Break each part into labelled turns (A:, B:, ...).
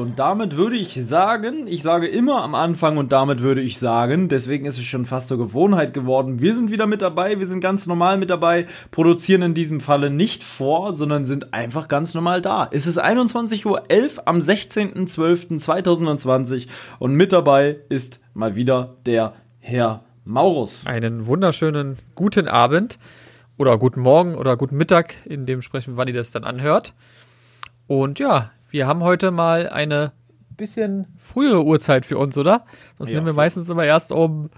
A: und damit würde ich sagen, ich sage immer am Anfang und damit würde ich sagen, deswegen ist es schon fast zur Gewohnheit geworden. Wir sind wieder mit dabei, wir sind ganz normal mit dabei, produzieren in diesem Falle nicht vor, sondern sind einfach ganz normal da. Es ist 21.11 Uhr am 16.12.2020 und mit dabei ist mal wieder der Herr Maurus.
B: Einen wunderschönen guten Abend oder guten Morgen oder guten Mittag, in dem sprechen, wann ihr das dann anhört. Und ja, wir haben heute mal eine bisschen frühere Uhrzeit für uns, oder? Sonst ja, nehmen wir meistens immer erst um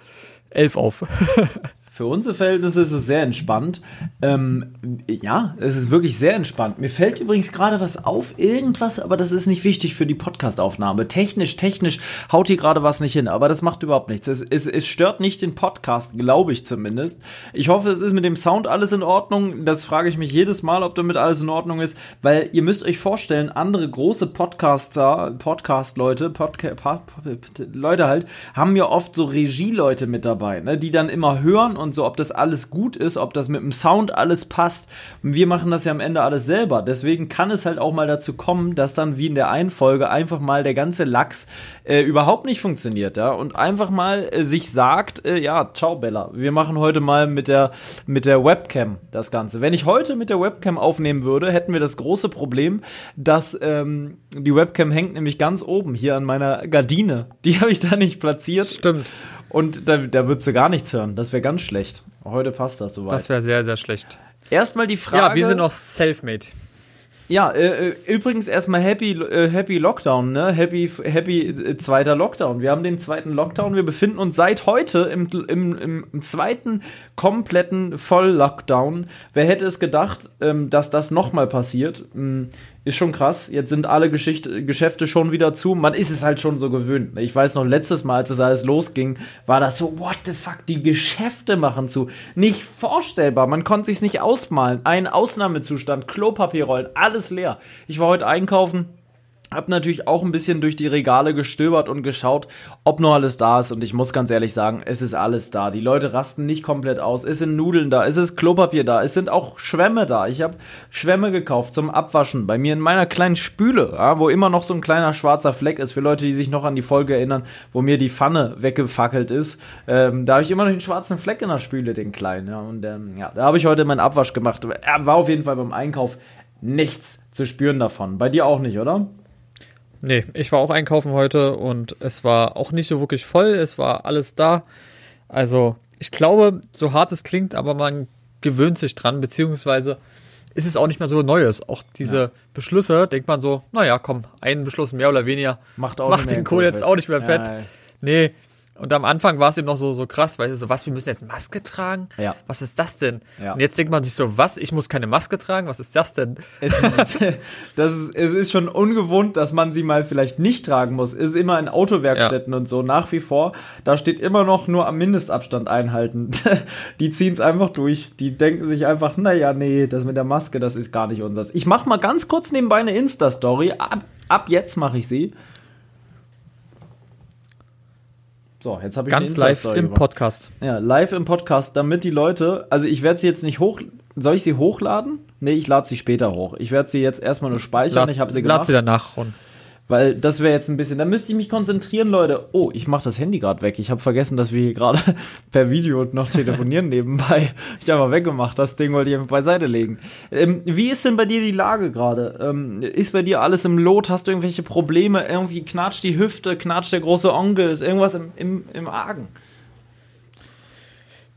B: elf auf.
A: Für unsere Verhältnisse ist es sehr entspannt. Ähm, ja, es ist wirklich sehr entspannt. Mir fällt übrigens gerade was auf, irgendwas, aber das ist nicht wichtig für die Podcastaufnahme. Technisch, technisch haut hier gerade was nicht hin, aber das macht überhaupt nichts. Es, es, es stört nicht den Podcast, glaube ich zumindest. Ich hoffe, es ist mit dem Sound alles in Ordnung. Das frage ich mich jedes Mal, ob damit alles in Ordnung ist, weil ihr müsst euch vorstellen, andere große Podcaster, Podcast-Leute, Podca Leute halt, haben ja oft so Regieleute mit dabei, ne, die dann immer hören und so, ob das alles gut ist, ob das mit dem Sound alles passt. Wir machen das ja am Ende alles selber. Deswegen kann es halt auch mal dazu kommen, dass dann wie in der einen Folge einfach mal der ganze Lachs äh, überhaupt nicht funktioniert, ja, und einfach mal äh, sich sagt, äh, ja, ciao Bella, wir machen heute mal mit der mit der Webcam das Ganze. Wenn ich heute mit der Webcam aufnehmen würde, hätten wir das große Problem, dass ähm, die Webcam hängt nämlich ganz oben hier an meiner Gardine. Die habe ich da nicht platziert.
B: Stimmt.
A: Und da, da würdest du gar nichts hören. Das wäre ganz schlecht. Heute passt das soweit.
B: Das wäre sehr, sehr schlecht.
A: Erstmal die Frage.
B: Ja, wir sind noch self-made.
A: Ja, äh, äh übrigens erstmal Happy äh, Happy Lockdown, ne? Happy Happy äh, zweiter Lockdown. Wir haben den zweiten Lockdown. Wir befinden uns seit heute im, im, im, im zweiten kompletten Voll-Lockdown. Wer hätte es gedacht, ähm, dass das nochmal passiert? Ähm, ist schon krass. Jetzt sind alle Geschicht Geschäfte schon wieder zu. Man ist es halt schon so gewöhnt. Ich weiß noch, letztes Mal, als es alles losging, war das so, what the fuck, die Geschäfte machen zu. Nicht vorstellbar. Man konnte sich's nicht ausmalen. Ein Ausnahmezustand, Klopapierrollen, alles leer. Ich war heute einkaufen hab natürlich auch ein bisschen durch die Regale gestöbert und geschaut, ob noch alles da ist. Und ich muss ganz ehrlich sagen, es ist alles da. Die Leute rasten nicht komplett aus. Es sind Nudeln da, es ist Klopapier da, es sind auch Schwämme da. Ich habe Schwämme gekauft zum Abwaschen bei mir in meiner kleinen Spüle, ja, wo immer noch so ein kleiner schwarzer Fleck ist. Für Leute, die sich noch an die Folge erinnern, wo mir die Pfanne weggefackelt ist. Ähm, da habe ich immer noch den schwarzen Fleck in der Spüle, den kleinen. Ja, und ähm, ja, da habe ich heute meinen Abwasch gemacht. Er war auf jeden Fall beim Einkauf nichts zu spüren davon. Bei dir auch nicht, oder?
B: Nee, ich war auch einkaufen heute und es war auch nicht so wirklich voll, es war alles da. Also, ich glaube, so hart es klingt, aber man gewöhnt sich dran, beziehungsweise ist es auch nicht mehr so Neues. Auch diese ja. Beschlüsse, denkt man so, naja, komm, einen Beschluss mehr oder weniger
A: macht, auch
B: macht den Kohl jetzt auch nicht mehr fett. Ja, nee, und am Anfang war es eben noch so, so krass, weil so, was, wir müssen jetzt Maske tragen?
A: Ja.
B: Was ist das denn? Ja. Und jetzt denkt man sich so, was, ich muss keine Maske tragen? Was ist das denn?
A: Es, das ist, es ist schon ungewohnt, dass man sie mal vielleicht nicht tragen muss. Es ist immer in Autowerkstätten ja. und so nach wie vor. Da steht immer noch nur am Mindestabstand einhalten. Die ziehen es einfach durch. Die denken sich einfach, naja, nee, das mit der Maske, das ist gar nicht unseres. Ich mach mal ganz kurz nebenbei eine Insta-Story. Ab, ab jetzt mache ich sie.
B: So, jetzt habe ich ganz live im gemacht. Podcast.
A: Ja, live im Podcast, damit die Leute, also ich werde sie jetzt nicht hoch, soll ich sie hochladen? Nee, ich lade sie später hoch. Ich werde sie jetzt erstmal nur speichern. Lad, ich habe sie gemacht. Lad
B: sie danach runter.
A: Weil das wäre jetzt ein bisschen, da müsste ich mich konzentrieren, Leute. Oh, ich mache das Handy gerade weg. Ich habe vergessen, dass wir hier gerade per Video noch telefonieren nebenbei. Ich habe mal weggemacht. Das Ding wollte ich einfach beiseite legen. Ähm, wie ist denn bei dir die Lage gerade? Ähm, ist bei dir alles im Lot? Hast du irgendwelche Probleme? Irgendwie knatscht die Hüfte, knatscht der große Onkel? Ist irgendwas im, im, im Argen?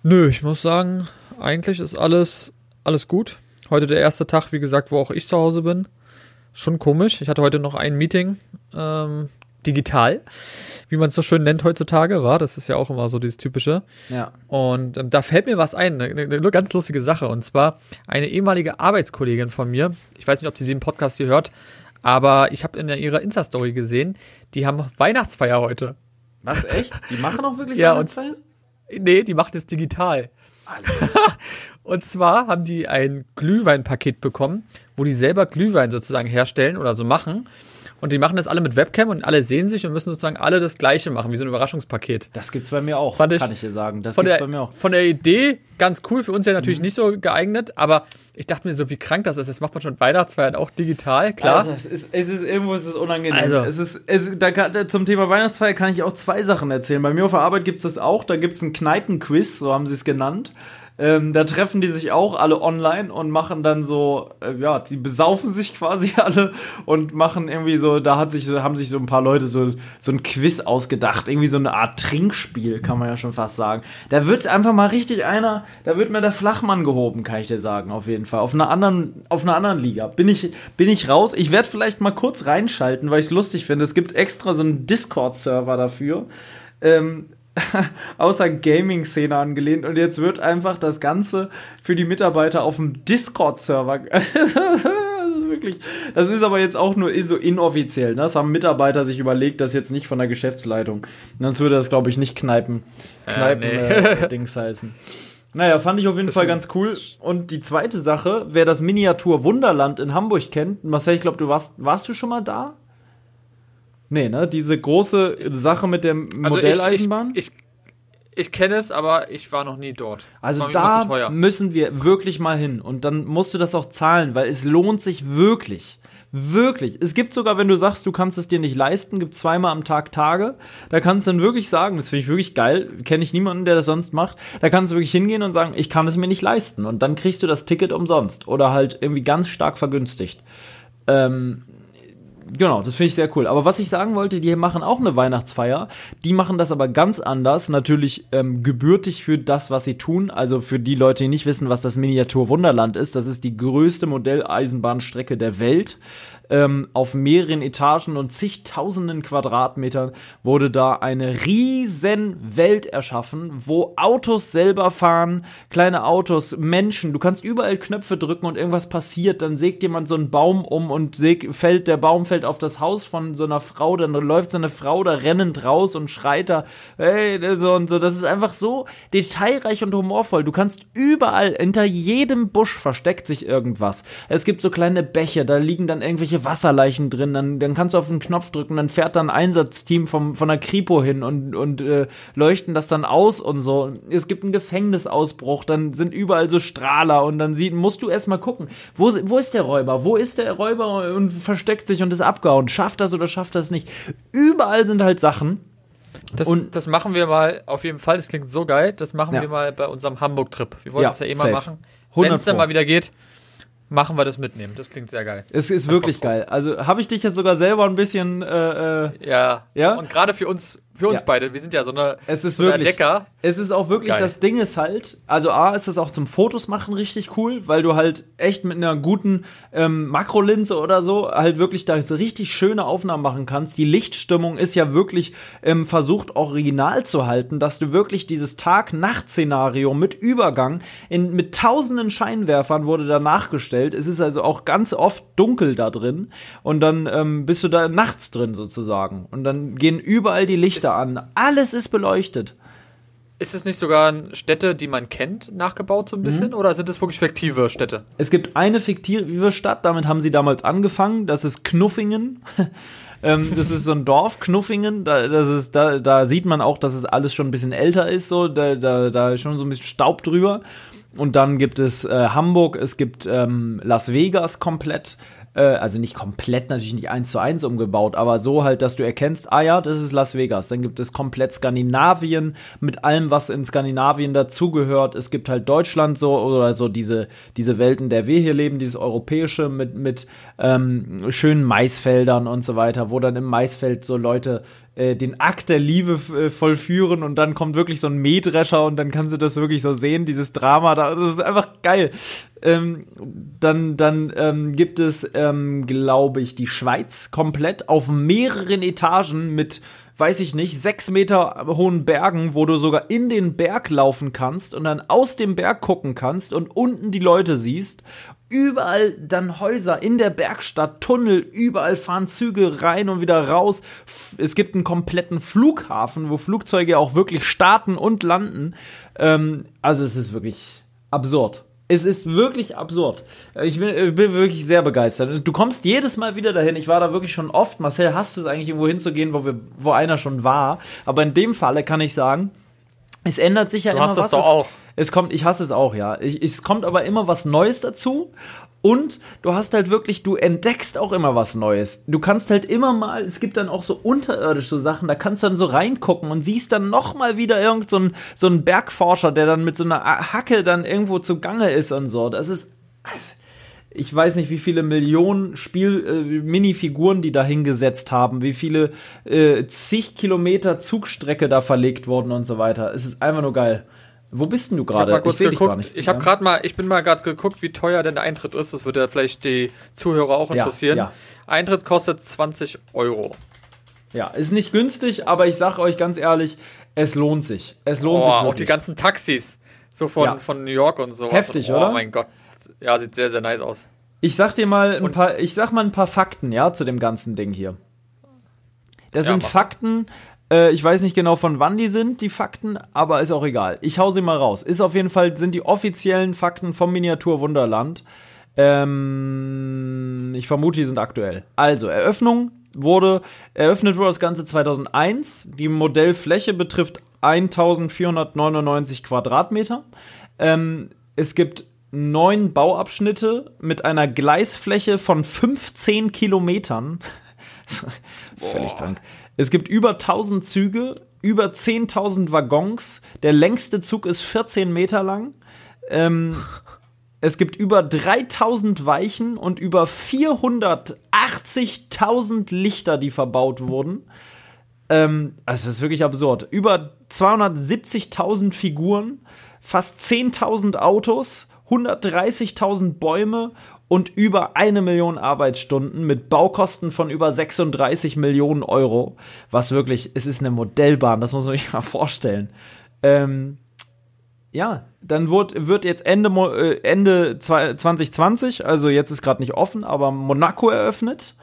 B: Nö, ich muss sagen, eigentlich ist alles, alles gut. Heute der erste Tag, wie gesagt, wo auch ich zu Hause bin schon komisch. Ich hatte heute noch ein Meeting ähm, digital, wie man es so schön nennt heutzutage, war. Das ist ja auch immer so dieses typische.
A: Ja.
B: Und ähm, da fällt mir was ein, eine, eine ganz lustige Sache. Und zwar eine ehemalige Arbeitskollegin von mir. Ich weiß nicht, ob sie den Podcast hier hört, aber ich habe in ihrer Insta-Story gesehen, die haben Weihnachtsfeier heute.
A: Was, echt? Die machen auch wirklich
B: ja, Weihnachtsfeier? Und, nee, die machen es digital. und zwar haben die ein Glühweinpaket bekommen, wo die selber Glühwein sozusagen herstellen oder so machen. und die machen das alle mit Webcam und alle sehen sich und müssen sozusagen alle das Gleiche machen, wie so ein Überraschungspaket.
A: Das gibt's bei mir auch,
B: Fand ich-
A: kann ich dir sagen. Das
B: Von
A: gibt's
B: der,
A: bei mir auch.
B: von der Idee ganz cool, für uns ja
A: Mhm.
B: natürlich nicht so geeignet, aber ich dachte mir so, wie krank das ist. Das macht man schon Weihnachtsfeiern auch digital, klar.
A: Also, es ist, es ist irgendwo ist es unangenehm.
B: Also.
A: es ist, es, da, kann- zum Thema Weihnachtsfeier kann ich auch zwei Sachen erzählen. Bei mir auf der Arbeit gibt es das auch. Da gibt es einen Kneipenquiz, so haben sie es genannt. Ähm, da treffen die sich auch alle online und machen dann so, äh, ja, die besaufen sich quasi alle und machen irgendwie so, da hat sich, haben sich so ein paar Leute so, so ein Quiz ausgedacht, irgendwie so eine Art Trinkspiel, kann man ja schon fast sagen. Da wird einfach mal richtig einer, da wird mir der Flachmann gehoben, kann ich dir sagen, auf jeden Fall. Auf einer anderen, auf einer anderen Liga. Bin ich, bin ich raus. Ich werde vielleicht mal kurz reinschalten, weil ich es lustig finde. Es gibt extra so einen Discord-Server dafür. Ähm, außer Gaming-Szene angelehnt und jetzt wird einfach das Ganze für die Mitarbeiter auf dem Discord-Server. das ist wirklich. Das ist aber jetzt auch nur so inoffiziell. Ne? Das haben Mitarbeiter sich überlegt, das jetzt nicht von der Geschäftsleitung. Sonst würde das, glaube ich, nicht Kneipen, Kneipen
B: nee.
A: äh, Dings heißen. Naja, fand ich auf jeden Fall ganz cool. Und die zweite Sache, wer das Miniatur Wunderland in Hamburg kennt, Marcel, ich glaube, du warst, warst du schon mal da? Nee, ne? Diese große Sache mit der
B: Also
A: Modelleisenbahn.
B: Ich, ich, ich, ich kenne es, aber ich war noch nie dort.
A: Also da müssen wir wirklich mal hin und dann musst du das auch zahlen, weil es lohnt sich wirklich. Wirklich. Es gibt sogar, wenn du sagst, du kannst es dir nicht leisten, gibt zweimal am Tag Tage. Da kannst du dann wirklich sagen, das finde ich wirklich geil, kenne ich niemanden, der das sonst macht. Da kannst du wirklich hingehen und sagen, ich kann es mir nicht leisten. Und dann kriegst du das Ticket umsonst oder halt irgendwie ganz stark vergünstigt. Ähm, Genau, das finde ich sehr cool. Aber was ich sagen wollte, die machen auch eine Weihnachtsfeier. Die machen das aber ganz anders. Natürlich ähm, gebürtig für das, was sie tun. Also für die Leute, die nicht wissen, was das Miniatur Wunderland ist. Das ist die größte Modelleisenbahnstrecke der Welt. Ähm, auf mehreren Etagen und zigtausenden Quadratmetern wurde da eine riesen Welt erschaffen, wo Autos selber fahren, kleine Autos, Menschen. Du kannst überall Knöpfe drücken und irgendwas passiert. Dann sägt jemand so einen Baum um und säg, fällt, der Baum fällt auf das Haus von so einer Frau. Dann läuft so eine Frau da rennend raus und schreit da, hey, so und so. Das ist einfach so detailreich und humorvoll. Du kannst überall, hinter jedem Busch versteckt sich irgendwas. Es gibt so kleine Bäche, da liegen dann irgendwelche Wasserleichen drin. Dann, dann kannst du auf den Knopf drücken, dann fährt dann ein Einsatzteam vom, von der Kripo hin und, und äh, leuchten das dann aus und so. Es gibt einen Gefängnisausbruch, dann sind überall so Strahler und dann sieht, musst du erstmal gucken, wo, wo ist der Räuber? Wo ist der Räuber und versteckt sich und ist abgehauen? Schafft das oder schafft das nicht? Überall sind halt Sachen.
B: Das,
A: Und-
B: das machen wir mal auf jeden Fall. Das klingt so geil. Das machen
A: Ja.
B: wir mal bei unserem Hamburg-Trip. Wir wollen
A: Ja,
B: das ja eh mal machen.
A: 100
B: Wenn es dann mal wieder geht, machen wir das mitnehmen. Das klingt sehr geil.
A: Es ist wirklich geil. Also habe ich dich jetzt sogar selber ein bisschen äh, äh,
B: Ja.
A: Ja?
B: Und gerade für uns, für uns
A: Ja.
B: beide, wir sind ja so eine,
A: Es ist
B: so
A: wirklich.
B: Decker.
A: Es ist auch wirklich,
B: Geil.
A: das Ding ist halt, also A, ist es auch zum Fotos machen richtig cool, weil du halt echt mit einer guten ähm, Makrolinse oder so halt wirklich da so richtig schöne Aufnahmen machen kannst. Die Lichtstimmung ist ja wirklich ähm, versucht, original zu halten, dass du wirklich dieses Tag-Nacht-Szenario mit Übergang in, mit tausenden Scheinwerfern wurde da nachgestellt. Es ist also auch ganz oft dunkel da drin und dann ähm, bist du da nachts drin sozusagen. Und dann gehen überall die Lichter
B: Ist-
A: an. Alles ist beleuchtet.
B: Ist es nicht sogar Städte, die man kennt, nachgebaut so ein bisschen?
A: Mhm.
B: Oder sind es wirklich fiktive Städte?
A: Es gibt eine fiktive Stadt, damit haben sie damals angefangen, das ist Knuffingen. ähm, das ist so ein Dorf, Knuffingen, da, das ist, da, da sieht man auch, dass es alles schon ein bisschen älter ist, so, da, da, da ist schon so ein bisschen Staub drüber. Und dann gibt es äh, Hamburg, es gibt ähm, Las Vegas komplett, äh, also nicht komplett, natürlich nicht eins zu eins umgebaut, aber so halt, dass du erkennst, ah ja, das ist Las Vegas. Dann gibt es komplett Skandinavien mit allem, was in Skandinavien dazugehört. Es gibt halt Deutschland so oder so diese, diese Welt, in der wir hier leben, dieses europäische mit, mit ähm, schönen Maisfeldern und so weiter, wo dann im Maisfeld so Leute äh, den Akt der Liebe äh, vollführen und dann kommt wirklich so ein Mähdrescher und dann kannst du das wirklich so sehen, dieses Drama da. Das ist einfach geil. Ähm, dann dann ähm, gibt es, ähm, glaube ich, die Schweiz komplett auf mehreren Etagen mit weiß ich nicht, sechs Meter hohen Bergen, wo du sogar in den Berg laufen kannst und dann aus dem Berg gucken kannst und unten die Leute siehst. Überall dann Häuser in der Bergstadt, Tunnel, überall fahren Züge rein und wieder raus. Es gibt einen kompletten Flughafen, wo Flugzeuge auch wirklich starten und landen. Ähm, also es ist wirklich absurd. Es ist wirklich absurd. Ich bin, ich bin, wirklich sehr begeistert. Du kommst jedes Mal wieder dahin. Ich war da wirklich schon oft. Marcel hasst es eigentlich, irgendwo hinzugehen, wo, wir, wo einer schon war. Aber in dem Falle kann ich sagen, es ändert sich ja
B: du
A: immer
B: hast
A: was.
B: Das doch auch.
A: Es kommt, ich hasse es auch, ja. Ich, es kommt aber immer was Neues dazu. Und du hast halt wirklich, du entdeckst auch immer was Neues. Du kannst halt immer mal, es gibt dann auch so unterirdisch so Sachen, da kannst du dann so reingucken und siehst dann noch mal wieder irgend so ein, so ein Bergforscher, der dann mit so einer Hacke dann irgendwo zugange ist und so. Das ist, ich weiß nicht, wie viele Millionen Spiel äh, Minifiguren die da hingesetzt haben, wie viele äh, zig Kilometer Zugstrecke da verlegt wurden und so weiter. Es ist einfach nur geil. Wo bist denn du gerade?
B: Ich, ich, geguckt, ich habe gerade mal, ich bin mal gerade geguckt, wie teuer denn der Eintritt ist. Das würde ja vielleicht die Zuhörer auch interessieren. Ja, ja. Eintritt kostet 20 Euro.
A: Ja, ist nicht günstig, aber ich sag euch ganz ehrlich, es lohnt sich. Es lohnt
B: oh,
A: sich.
B: Wirklich. Auch die ganzen Taxis, so von, ja. von New York und so.
A: Heftig,
B: und,
A: oh, oder?
B: Oh mein Gott. Ja, sieht sehr, sehr nice aus.
A: Ich sag dir mal ein paar, ich sag mal ein paar Fakten, ja, zu dem ganzen Ding hier. Das sind Fakten, äh, ich weiß nicht genau, von wann die sind, die Fakten, aber ist auch egal. Ich hau sie mal raus. Ist auf jeden Fall, sind die offiziellen Fakten vom Miniatur Wunderland. Ähm, ich vermute, die sind aktuell. Also, Eröffnung wurde, eröffnet wurde das Ganze 2001. Die Modellfläche betrifft 1499 Quadratmeter. Ähm, es gibt neun Bauabschnitte mit einer Gleisfläche von 15 Kilometern. Völlig krank. Es gibt über 1000 Züge, über 10.000 Waggons. Der längste Zug ist 14 Meter lang. Ähm, es gibt über 3000 Weichen und über 480.000 Lichter, die verbaut wurden. Ähm, also das ist wirklich absurd. Über 270.000 Figuren, fast 10.000 Autos, 130.000 Bäume und über eine Million Arbeitsstunden mit Baukosten von über 36 Millionen Euro. Was wirklich, es ist eine Modellbahn, das muss man sich mal vorstellen. Ähm, ja, dann wird, wird jetzt Ende, äh, Ende 2020, also jetzt ist gerade nicht offen, aber Monaco eröffnet.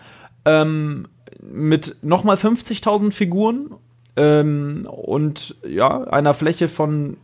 A: Ähm, mit nochmal 50.000 Figuren ähm, und ja, einer Fläche von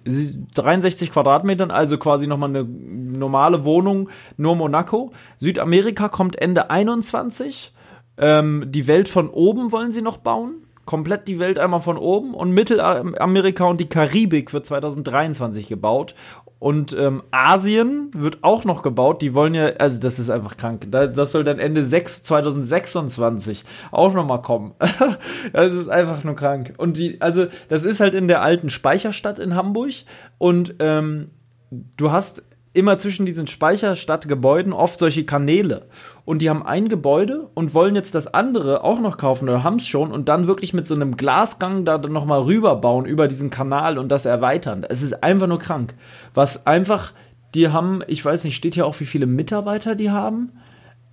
A: 63 Quadratmetern, also quasi nochmal eine normale Wohnung, nur Monaco. Südamerika kommt Ende 21. Ähm, die Welt von oben wollen sie noch bauen. Komplett die Welt einmal von oben. Und Mittelamerika und die Karibik wird 2023 gebaut. Und ähm, Asien wird auch noch gebaut. Die wollen ja, also das ist einfach krank. Das soll dann Ende 6, 2026 auch noch mal kommen. das ist einfach nur krank. Und die, also das ist halt in der alten Speicherstadt in Hamburg. Und ähm, du hast immer zwischen diesen Speicherstadtgebäuden oft solche Kanäle. Und die haben ein Gebäude und wollen jetzt das andere auch noch kaufen oder haben es schon und dann wirklich mit so einem Glasgang da nochmal rüberbauen über diesen Kanal und das erweitern. Es ist einfach nur krank. Was einfach, die haben, ich weiß nicht, steht hier auch, wie viele Mitarbeiter die haben.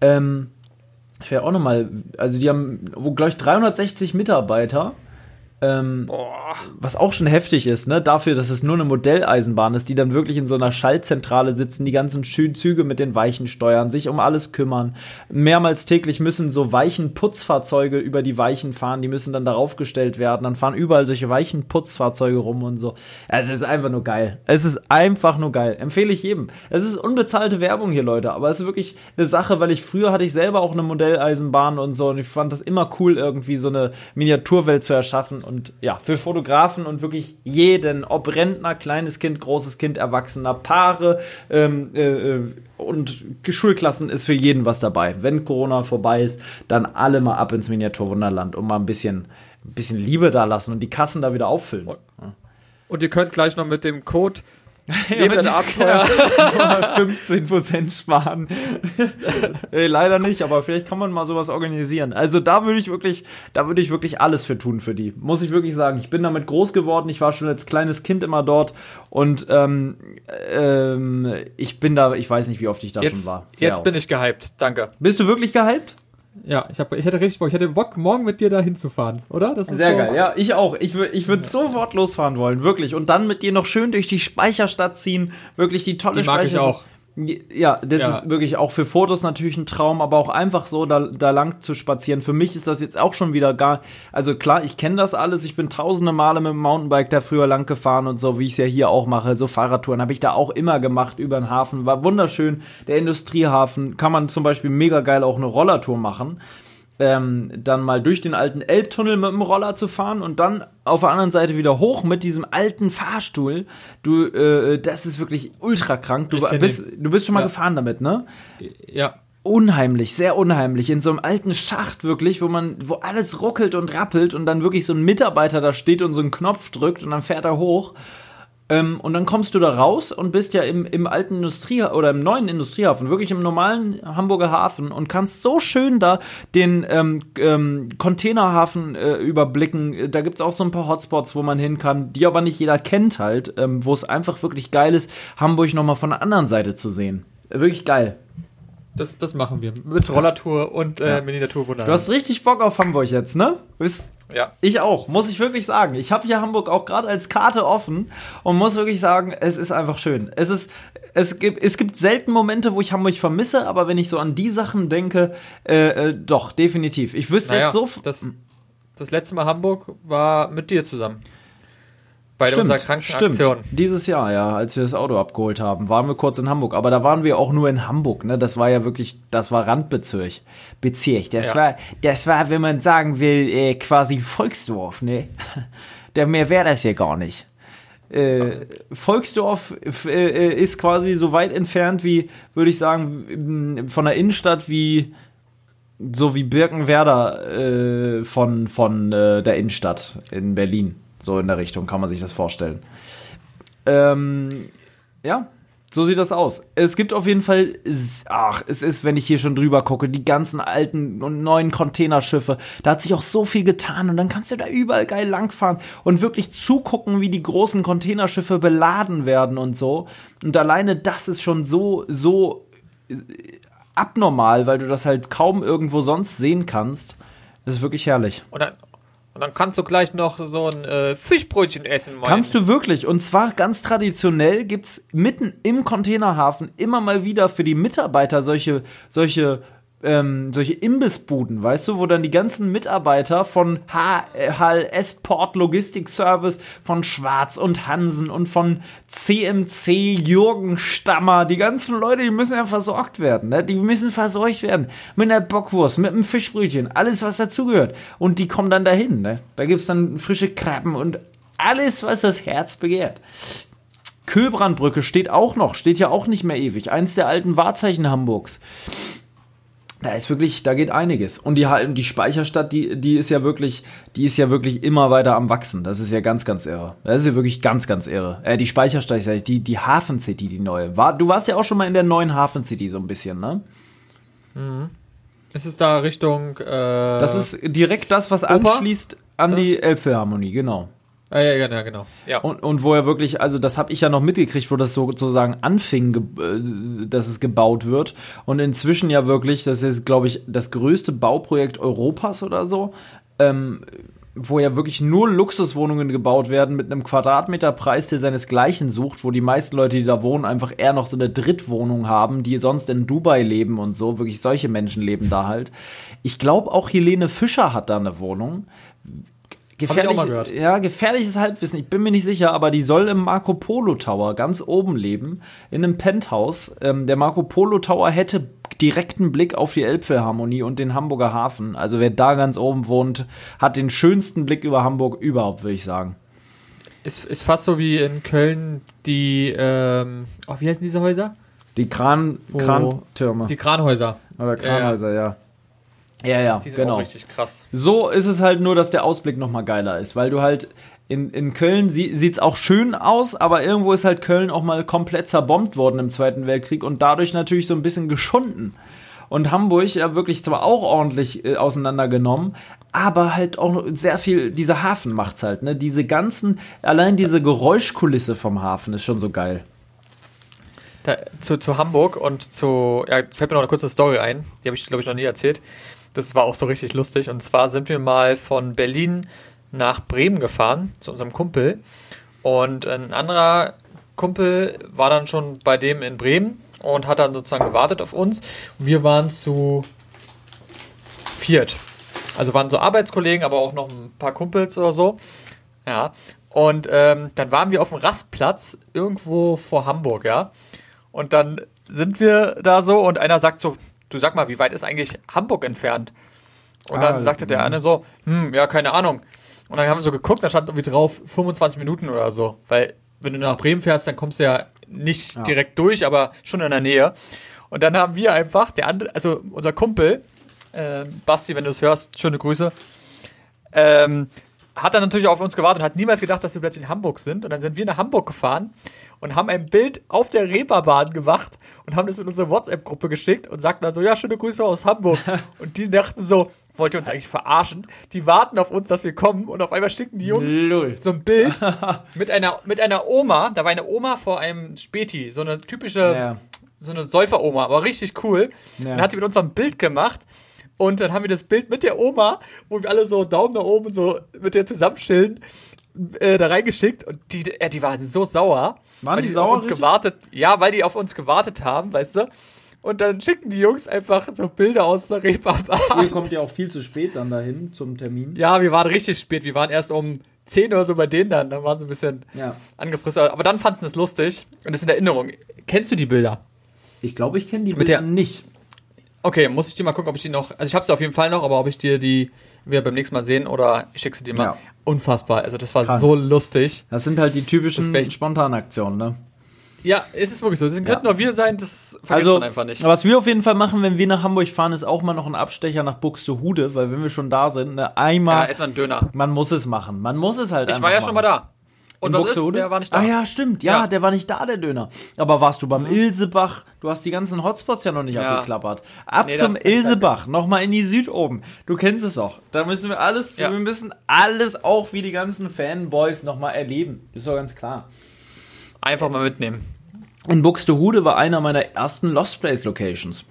A: Ähm, ich werde auch nochmal, also die haben, wo, glaube ich, 360 Mitarbeiter ähm, was auch schon heftig ist, ne? Dafür, dass es nur eine Modelleisenbahn ist, die dann wirklich in so einer Schaltzentrale sitzen, die ganzen schönen Züge mit den Weichen steuern, sich um alles kümmern. Mehrmals täglich müssen so weichen Putzfahrzeuge über die Weichen fahren, die müssen dann darauf gestellt werden. Dann fahren überall solche weichen Putzfahrzeuge rum und so. Es ist einfach nur geil. Es ist einfach nur geil. Empfehle ich jedem. Es ist unbezahlte Werbung hier, Leute, aber es ist wirklich eine Sache, weil ich früher hatte ich selber auch eine Modelleisenbahn und so und ich fand das immer cool, irgendwie so eine Miniaturwelt zu erschaffen und ja, für Fotografen und wirklich jeden, ob Rentner, kleines Kind, großes Kind, Erwachsener, Paare ähm, äh, und Schulklassen ist für jeden was dabei. Wenn Corona vorbei ist, dann alle mal ab ins Miniaturwunderland und mal ein bisschen, ein bisschen Liebe da lassen und die Kassen da wieder auffüllen.
B: Und ihr könnt gleich noch mit dem Code
A: Ja, Abenteuer 15% sparen. Ey, leider nicht, aber vielleicht kann man mal sowas organisieren. Also da würde ich wirklich, da würde ich wirklich alles für tun für die. Muss ich wirklich sagen. Ich bin damit groß geworden. Ich war schon als kleines Kind immer dort und ähm, ähm, ich bin da, ich weiß nicht, wie oft ich da
B: jetzt,
A: schon war.
B: Sehr jetzt oft. bin ich gehypt. Danke.
A: Bist du wirklich gehypt?
B: Ja, ich, hab, ich hätte richtig Bock. Ich hätte Bock, morgen mit dir da hinzufahren, oder?
A: Das ist Sehr so geil, ja, ich auch. Ich, ich würde ja. sofort losfahren wollen, wirklich. Und dann mit dir noch schön durch die Speicherstadt ziehen. Wirklich die tolle
B: die mag
A: Speicherstadt.
B: Ich auch.
A: Ja, das ja. ist wirklich auch für Fotos natürlich ein Traum, aber auch einfach so da, da lang zu spazieren. Für mich ist das jetzt auch schon wieder gar, also klar, ich kenne das alles, ich bin tausende Male mit dem Mountainbike da früher lang gefahren und so, wie ich es ja hier auch mache, so Fahrradtouren habe ich da auch immer gemacht über den Hafen, war wunderschön, der Industriehafen, kann man zum Beispiel mega geil auch eine Rollertour machen ähm, dann mal durch den alten Elbtunnel mit dem Roller zu fahren und dann auf der anderen Seite wieder hoch mit diesem alten Fahrstuhl. Du, äh, das ist wirklich ultra krank. Du bist, du bist schon mal ja. gefahren damit, ne?
B: Ja.
A: Unheimlich, sehr unheimlich. In so einem alten Schacht wirklich, wo man, wo alles ruckelt und rappelt und dann wirklich so ein Mitarbeiter da steht und so einen Knopf drückt und dann fährt er hoch. Ähm, und dann kommst du da raus und bist ja im, im alten Industrie oder im neuen Industriehafen, wirklich im normalen Hamburger Hafen und kannst so schön da den ähm, ähm, Containerhafen äh, überblicken. Da gibt's auch so ein paar Hotspots, wo man hin kann, die aber nicht jeder kennt halt, ähm, wo es einfach wirklich geil ist, Hamburg nochmal von der anderen Seite zu sehen. Wirklich geil.
B: Das, das machen wir. Mit Rollertour und äh, ja. Miniatur
A: Du hast richtig Bock auf Hamburg jetzt, ne? Bist
B: ja.
A: Ich auch, muss ich wirklich sagen. Ich habe hier Hamburg auch gerade als Karte offen und muss wirklich sagen, es ist einfach schön. Es ist, es gibt, es gibt selten Momente, wo ich Hamburg vermisse, aber wenn ich so an die Sachen denke, äh, äh, doch, definitiv. Ich wüsste naja, jetzt so.
B: Das, das letzte Mal Hamburg war mit dir zusammen. Bei stimmt, unserer Krankenaktion. Stimmt.
A: Dieses Jahr, ja, als wir das Auto abgeholt haben, waren wir kurz in Hamburg. Aber da waren wir auch nur in Hamburg, ne? Das war ja wirklich, das war Randbezirk. Bezirk. Das ja. war, das war, wenn man sagen will, äh, quasi Volksdorf, ne? Der mehr wäre das ja gar nicht. Äh, Volksdorf äh, ist quasi so weit entfernt wie, würde ich sagen, von der Innenstadt wie so wie Birkenwerder äh, von, von äh, der Innenstadt in Berlin. So in der Richtung kann man sich das vorstellen. Ähm, ja, so sieht das aus. Es gibt auf jeden Fall, ach, es ist, wenn ich hier schon drüber gucke, die ganzen alten und neuen Containerschiffe. Da hat sich auch so viel getan und dann kannst du da überall geil langfahren und wirklich zugucken, wie die großen Containerschiffe beladen werden und so. Und alleine das ist schon so, so äh, abnormal, weil du das halt kaum irgendwo sonst sehen kannst. Das ist wirklich herrlich.
B: Dann, und dann kannst du gleich noch so ein äh, Fischbrötchen essen.
A: Mein. Kannst du wirklich. Und zwar ganz traditionell gibt es mitten im Containerhafen immer mal wieder für die Mitarbeiter solche, solche ähm, solche Imbissbuden, weißt du, wo dann die ganzen Mitarbeiter von HLS Port Logistik Service, von Schwarz und Hansen und von CMC Jürgen Stammer, die ganzen Leute, die müssen ja versorgt werden, ne? die müssen versorgt werden mit einer Bockwurst, mit einem Fischbrötchen, alles was dazugehört. Und die kommen dann dahin, ne? Da es dann frische Krabben und alles, was das Herz begehrt. Köbrandbrücke steht auch noch, steht ja auch nicht mehr ewig. Eins der alten Wahrzeichen Hamburgs da ist wirklich, da geht einiges. Und die, die Speicherstadt, die, die ist ja wirklich, die ist ja wirklich immer weiter am Wachsen. Das ist ja ganz, ganz irre. Das ist ja wirklich ganz, ganz irre. Äh, die Speicherstadt, ich sag, die, die Hafen City, die neue. War, du warst ja auch schon mal in der neuen Hafen City so ein bisschen, ne?
B: Mhm. Ist es da Richtung, äh,
A: Das ist direkt das, was Oper? anschließt an ja. die Elbphilharmonie, genau.
B: Ah, ja, ja, genau. Ja.
A: Und, und wo er wirklich, also das habe ich ja noch mitgekriegt, wo das sozusagen anfing, äh, dass es gebaut wird. Und inzwischen ja wirklich, das ist, glaube ich, das größte Bauprojekt Europas oder so. Ähm, wo ja wirklich nur Luxuswohnungen gebaut werden mit einem Quadratmeterpreis, der seinesgleichen sucht, wo die meisten Leute, die da wohnen, einfach eher noch so eine Drittwohnung haben, die sonst in Dubai leben und so. Wirklich solche Menschen leben da halt. Ich glaube auch Helene Fischer hat da eine Wohnung. Gefährlich, ja, gefährliches Halbwissen. Ich bin mir nicht sicher, aber die soll im Marco Polo Tower ganz oben leben, in einem Penthouse. Ähm, der Marco Polo Tower hätte direkten Blick auf die Elbphilharmonie und den Hamburger Hafen. Also wer da ganz oben wohnt, hat den schönsten Blick über Hamburg überhaupt, würde ich sagen.
B: Ist, ist fast so wie in Köln die, ähm, oh, wie heißen diese Häuser?
A: Die Kran, Krantürme.
B: Die Kranhäuser.
A: Oder Kranhäuser, ja. ja. Ja, ja,
B: die sind
A: genau.
B: Auch richtig krass.
A: So ist es halt nur, dass der Ausblick noch mal geiler ist, weil du halt in, in Köln sie, sieht's auch schön aus, aber irgendwo ist halt Köln auch mal komplett zerbombt worden im Zweiten Weltkrieg und dadurch natürlich so ein bisschen geschunden. Und Hamburg ja wirklich zwar auch ordentlich äh, auseinandergenommen, aber halt auch sehr viel, dieser Hafen macht's halt, ne? Diese ganzen, allein diese Geräuschkulisse vom Hafen ist schon so geil.
B: Da, zu, zu Hamburg und zu, ja, fällt mir noch eine kurze Story ein, die habe ich, glaube ich, noch nie erzählt. Das war auch so richtig lustig. Und zwar sind wir mal von Berlin nach Bremen gefahren zu unserem Kumpel. Und ein anderer Kumpel war dann schon bei dem in Bremen und hat dann sozusagen gewartet auf uns. Wir waren zu viert. Also waren so Arbeitskollegen, aber auch noch ein paar Kumpels oder so. Ja. Und ähm, dann waren wir auf dem Rastplatz irgendwo vor Hamburg, ja. Und dann sind wir da so und einer sagt so, du sag mal, wie weit ist eigentlich Hamburg entfernt? Und
A: Ah,
B: dann sagte der eine so, hm, ja, keine Ahnung. Und dann haben wir so geguckt, da stand irgendwie drauf 25 Minuten oder so. Weil, wenn du nach Bremen fährst, dann kommst du ja nicht direkt durch, aber schon in der Nähe. Und dann haben wir einfach, der andere, also unser Kumpel, äh, Basti, wenn du es hörst, schöne Grüße, ähm, hat dann natürlich auf uns gewartet und hat niemals gedacht, dass wir plötzlich in Hamburg sind. Und dann sind wir nach Hamburg gefahren und haben ein Bild auf der Reeperbahn gemacht und haben das in unsere WhatsApp-Gruppe geschickt und sagten dann so, ja, schöne Grüße aus Hamburg. und die dachten so, wollt ihr uns eigentlich verarschen? Die warten auf uns, dass wir kommen und auf einmal schicken die Jungs
A: Lull.
B: so ein Bild mit einer, mit einer Oma, da war eine Oma vor einem Späti, so eine typische,
A: Ja.
B: so eine Säuferoma, aber richtig cool.
A: Ja.
B: Dann hat sie mit uns so ein Bild gemacht und dann haben wir das Bild mit der Oma, wo wir alle so Daumen nach oben so mit der zusammenschillen, äh, da reingeschickt und die, äh, die waren so sauer.
A: Waren
B: weil
A: die
B: die
A: sauer,
B: auf uns
A: richtig?
B: gewartet, ja, weil die auf uns gewartet haben, weißt du. Und dann schicken die Jungs einfach so Bilder aus der Reeperbahn.
A: Ihr kommt ja auch viel zu spät dann dahin zum Termin.
B: Ja, wir waren richtig spät. Wir waren erst um 10 oder so bei denen dann. Dann waren sie ein bisschen
A: Ja.
B: angefrisst. Aber dann fanden sie es lustig. Und das in Erinnerung. Kennst du die Bilder?
A: Ich glaube, ich kenne die
B: Mit
A: Bilder
B: der-
A: nicht.
B: Okay, muss ich dir mal gucken, ob ich die noch. Also ich habe sie auf jeden Fall noch, aber ob ich dir die wir beim nächsten Mal sehen oder ich schicke sie dir mal.
A: Ja.
B: Unfassbar. Also das war
A: Krank.
B: so lustig.
A: Das sind halt die typischen
B: ich-
A: Spontanaktionen, ne?
B: Ja, es ist wirklich so. Das könnten nur wir sein, das vergisst
A: Also,
B: man einfach nicht.
A: was wir auf jeden Fall machen, wenn wir nach Hamburg fahren, ist auch mal noch ein Abstecher nach Buxtehude, weil wenn wir schon da sind, ne,
B: Ja,
A: einmal,
B: erstmal ein Döner.
A: man muss es machen. Man muss es halt
B: Ich
A: einfach
B: war ja
A: machen.
B: schon mal da. Und
A: In
B: was?
A: Buxtehude?
B: Der war nicht da.
A: Ah ja, stimmt. Ja,
B: Ja.
A: der war nicht da, der Döner. Aber warst du beim Ilsebach? Du hast die ganzen Hotspots ja noch nicht
B: Ja.
A: abgeklappert. Ab
B: Nee,
A: zum Ilsebach, nochmal in die Süd oben. Du kennst es auch. Da müssen wir alles,
B: Ja.
A: wir müssen alles auch wie die ganzen Fanboys nochmal erleben. Ist doch ganz klar.
B: Einfach mal mitnehmen.
A: In Buxtehude war einer meiner ersten Lost Place Locations.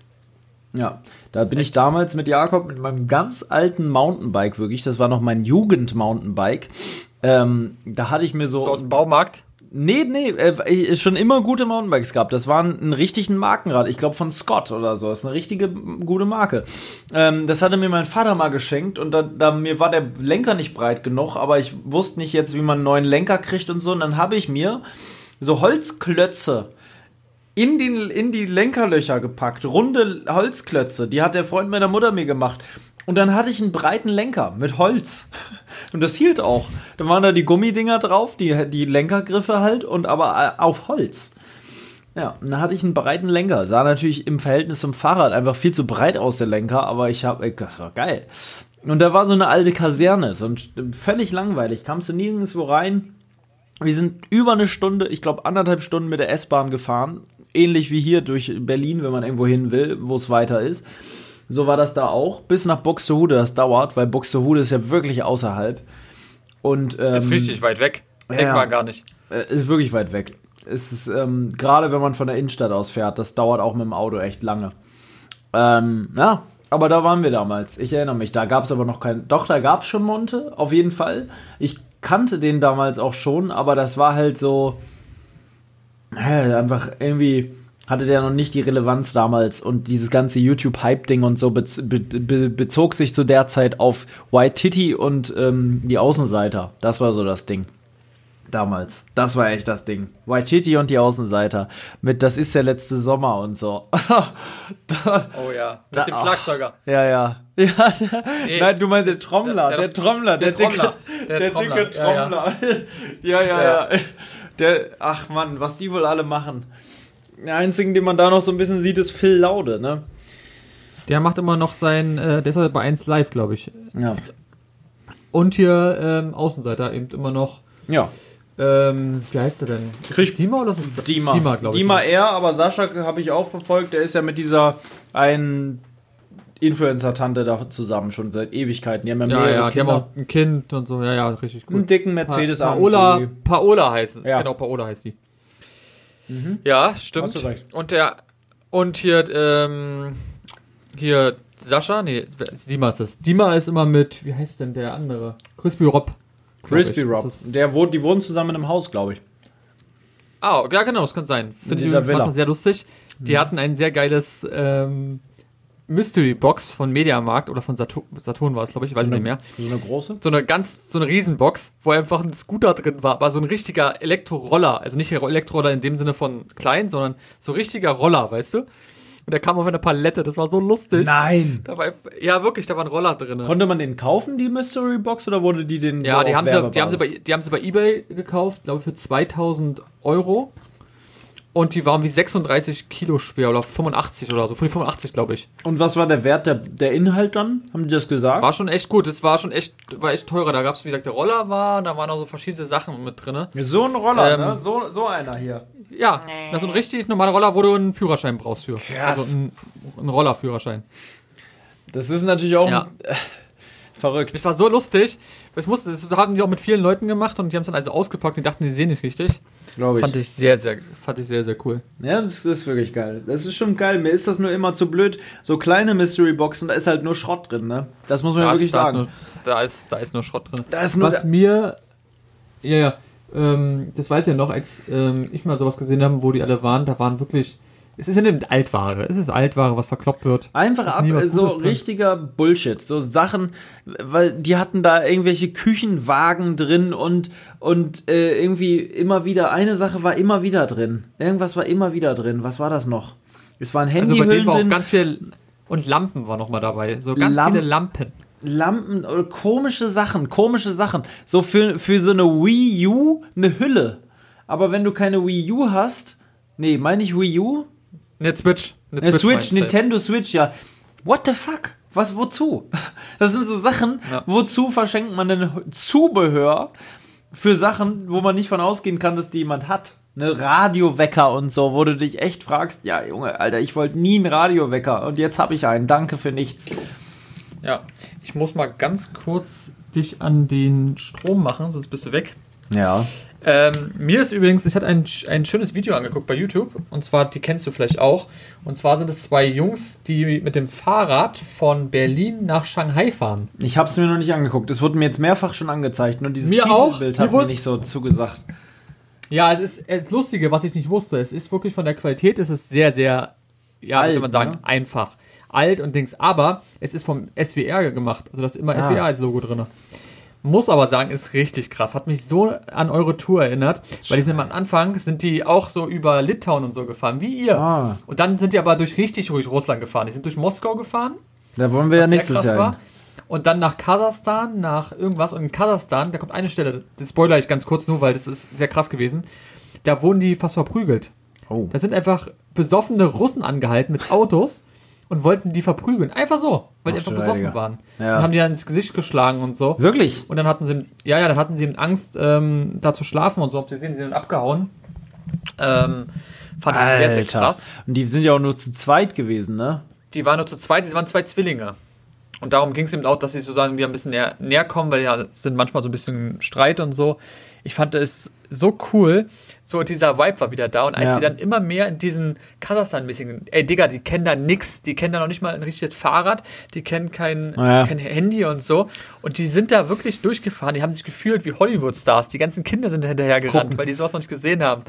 A: Ja, da bin ich damals mit Jakob mit meinem ganz alten Mountainbike wirklich, das war noch mein Jugend-Mountainbike. Ähm, da hatte ich mir so.
B: So aus dem Baumarkt.
A: Nee, nee, äh, schon immer gute Mountainbikes gehabt. Das waren ein richtigen Markenrad. Ich glaube von Scott oder so. Das ist eine richtige gute Marke. Ähm, das hatte mir mein Vater mal geschenkt und da, da mir war der Lenker nicht breit genug, aber ich wusste nicht jetzt, wie man einen neuen Lenker kriegt und so. Und dann habe ich mir so Holzklötze in, den, in die Lenkerlöcher gepackt. Runde Holzklötze. Die hat der Freund meiner Mutter mir gemacht. Und dann hatte ich einen breiten Lenker mit Holz. Und das hielt auch. Dann waren da die Gummidinger drauf, die, die Lenkergriffe halt, und aber äh, auf Holz. Ja, und dann hatte ich einen breiten Lenker. Sah natürlich im Verhältnis zum Fahrrad einfach viel zu breit aus, der Lenker, aber ich habe, das war geil. Und da war so eine alte Kaserne, so ein, völlig langweilig. Kamst du nirgendwo rein. Wir sind über eine Stunde, ich glaube anderthalb Stunden mit der S-Bahn gefahren. Ähnlich wie hier durch Berlin, wenn man irgendwo hin will, wo es weiter ist. So war das da auch. Bis nach Buxtehude, das dauert, weil Buxtehude ist ja wirklich außerhalb. Und, ähm,
B: Ist richtig weit weg.
A: Ja.
B: man gar nicht.
A: äh, ist wirklich weit weg. Es ist, ähm, gerade wenn man von der Innenstadt aus fährt, das dauert auch mit dem Auto echt lange. Ähm, ja, aber da waren wir damals. Ich erinnere mich. Da gab es aber noch kein. Doch, da gab es schon Monte, auf jeden Fall. Ich kannte den damals auch schon, aber das war halt so. Hä, einfach irgendwie hatte der noch nicht die Relevanz damals und dieses ganze YouTube-Hype-Ding und so bez be be bezog sich zu der Zeit auf White Titty und ähm, die Außenseiter. Das war so das Ding. Damals. Das war echt das Ding. White Titty und die Außenseiter. Mit Das ist der letzte Sommer und so. da,
B: Oh ja. Mit
A: Da-
B: dem
A: ach.
B: Schlagzeuger.
A: ja, ja. ja der,
B: Nee.
A: Nein, du meinst der Trommler. Der,
B: Der-
A: Trommler. Der,
B: der
A: dicke,
B: Trommler.
A: der,
B: Der
A: dicke
B: Trommler.
A: Trommler. Ja, ja, ja.
B: Ja.
A: Der, ach Mann, was die wohl alle machen. Der einzige, den man da noch so ein bisschen sieht, ist Phil Laude, ne?
B: Der macht immer noch sein, äh, der ist halt bei 1 Live, glaube ich.
A: Ja.
B: Und hier ähm, Außenseiter eben immer noch.
A: Ja.
B: Ähm, wie heißt der denn?
A: Krieg-
B: Dima oder ist es
A: Dima.
B: Dima, glaube ich.
A: Dima er, aber Sascha habe ich auch verfolgt. Der ist ja mit dieser einen Influencer-Tante da zusammen schon seit Ewigkeiten. Die haben ja,
B: Ja,
A: mehrere
B: ja, die haben
A: Kinder.
B: auch ein Kind und so. Ja, ja, richtig gut.
A: einen dicken Mercedes
B: Pa Paola. Paola heißt
A: Ja.
B: Genau, Paola heißt die. Ja, stimmt. Und der und hier ähm, hier Sascha, nee, Dima ist es. Dima ist immer mit, wie heißt denn der andere? Crispy Rob.
A: Crispy
B: ich.
A: Rob.
B: Das
A: Der wohnt, die wohnen zusammen in einem Haus, glaube ich.
B: Ah, ja genau, das kann sein. Finde ich übrigens sehr lustig. Die hatten ein sehr geiles ähm, Mystery Box von Mediamarkt oder von Saturn, Saturn war es, glaube ich, weiß ich nicht mehr.
A: So eine große?
B: So eine ganz, so eine Riesenbox, wo einfach ein Scooter drin war, war so ein richtiger Elektroroller. Also nicht Elektroroller in dem Sinne von klein, sondern so richtiger Roller, weißt du? Und der kam auf eine Palette, das war so lustig.
A: Nein.
B: Da war, ja, wirklich, da war ein Roller drin.
A: Konnte man den kaufen, die Mystery Box, oder wurde die den
B: Ja,
A: so
B: die haben, sie, die, haben sie bei, die haben sie bei Ebay gekauft, glaube ich, für 2000 Euro. Und die waren wie 36 Kilo schwer oder 85 oder so. 85, glaube ich.
A: Und was war der Wert, der, der Inhalt dann? Haben die das gesagt?
B: War schon echt gut. Es war schon echt, war echt teurer. Da gab es, wie gesagt, der Roller war, da waren auch so verschiedene Sachen mit drin.
A: So ein Roller,
B: Ähm,
A: ne? So, so einer hier.
B: Ja, das ist ein richtig normaler Roller, wo du einen Führerschein brauchst für.
A: Krass.
B: Also einen, einen Rollerführerschein.
A: Das ist natürlich auch
B: Ja.
A: äh, verrückt.
B: Das war so lustig. Das, musste, das haben die auch mit vielen Leuten gemacht und die haben es dann also ausgepackt und die dachten, die sehen nicht richtig.
A: Glaube ich.
B: Fand ich sehr, sehr, fand ich sehr, sehr cool.
A: Ja, das, das ist wirklich geil. Das ist schon geil. Mir ist das nur immer zu blöd. So kleine Mystery-Boxen, da ist halt nur Schrott drin, ne? Das muss man ja
B: Da
A: wirklich
B: ist, da, ist
A: sagen.
B: nur, da, ist, da ist nur Schrott drin.
A: Da ist nur
B: Was mir, ja, ja, ähm, das weiß ich ja noch, als ähm, ich mal sowas gesehen habe, wo die alle waren, da waren wirklich, es ist ja nicht Altware, es ist Altware, was verkloppt wird.
A: Einfach ab, so
B: drin.
A: richtiger Bullshit. So Sachen, weil die hatten da irgendwelche Küchenwagen drin und, und äh, irgendwie immer wieder, eine Sache war immer wieder drin. Irgendwas war immer wieder drin. Was war das noch? Es waren
B: Also bei
A: Handyhüllen
B: denen war auch
A: drin,
B: ganz viel, und Lampen war noch mal dabei, so ganz
A: Lamp-
B: viele Lampen.
A: Lampen oder komische Sachen, komische Sachen. So für, für so eine Wii U eine Hülle. Aber wenn du keine Wii U hast, nee, meine ich Wii U?
B: Eine Switch.
A: Eine Switch,
B: du?
A: Nintendo Switch, ja. What the fuck? Was, wozu? Das sind so Sachen,
B: Ja.
A: wozu verschenkt man denn Zubehör für Sachen, wo man nicht von ausgehen kann, dass die jemand hat? Ne, Radiowecker und so, wo du dich echt fragst, ja, Junge, Alter, ich wollte nie einen Radiowecker und jetzt habe ich einen. Danke für nichts.
B: Ja, ich muss mal ganz kurz dich an den Strom machen, sonst bist du weg.
A: Ja.
B: Ähm, mir ist übrigens, ich hatte ein, ein schönes Video angeguckt bei YouTube und zwar, die kennst du vielleicht auch. Und zwar sind es zwei Jungs, die mit dem Fahrrad von Berlin nach Shanghai fahren.
A: Ich habe es mir noch nicht angeguckt. Es wurde mir jetzt mehrfach schon angezeigt, nur dieses
B: Mir auch. Mir
A: hat mir nicht so zugesagt.
B: Ja, es ist das Lustige, was ich nicht wusste. Es ist wirklich von der Qualität, es ist sehr, sehr, ja, wie
A: Alt,
B: soll man sagen,
A: ne?
B: einfach. Alt und Dings. Aber es ist vom SWR gemacht. Also da ist immer
A: Ah.
B: SWR als Logo drin. Muss aber sagen, ist richtig krass. Hat mich so an eure Tour erinnert. Weil die sind am Anfang, sind die auch so über Litauen und so gefahren, wie ihr.
A: Ah.
B: Und dann sind die aber durch richtig ruhig Russland gefahren. Die sind durch Moskau gefahren.
A: Da wollen wir ja nächstes Jahr
B: war. Und dann nach Kasachstan, nach irgendwas. Und in Kasachstan, da kommt eine Stelle, das spoiler ich ganz kurz nur, weil das ist sehr krass gewesen. Da wurden die fast verprügelt.
A: Oh.
B: Da sind einfach besoffene Russen angehalten mit Autos und wollten die verprügeln. Einfach so, weil die
A: Ach,
B: einfach
A: du
B: besoffen waren.
A: Ja.
B: Und haben die dann ins Gesicht geschlagen und so.
A: Wirklich?
B: Und dann hatten sie, ja, ja, dann hatten sie eben Angst, ähm, da zu schlafen und so. Habt ihr gesehen, die sind abgehauen. Ähm, fand ich sehr, sehr krass.
A: Und die sind ja auch nur zu zweit gewesen, ne?
B: Die waren nur zu zweit, sie waren zwei Zwillinge. Und darum ging es eben auch, dass sie sozusagen wieder ein bisschen näher, näher kommen, weil ja, es sind manchmal so ein bisschen Streit und so. Ich fand es so cool. So, dieser Vibe war wieder da. Und als
A: Ja.
B: sie dann immer mehr in diesen Kasachstan-mäßigen, ey Digga, die kennen da nix, die kennen da noch nicht mal ein richtiges Fahrrad, die kennen kein,
A: Ja.
B: kein Handy und so. Und die sind da wirklich durchgefahren, die haben sich gefühlt wie Hollywood-Stars. Die ganzen Kinder sind hinterher gerannt, weil die sowas noch nicht gesehen haben.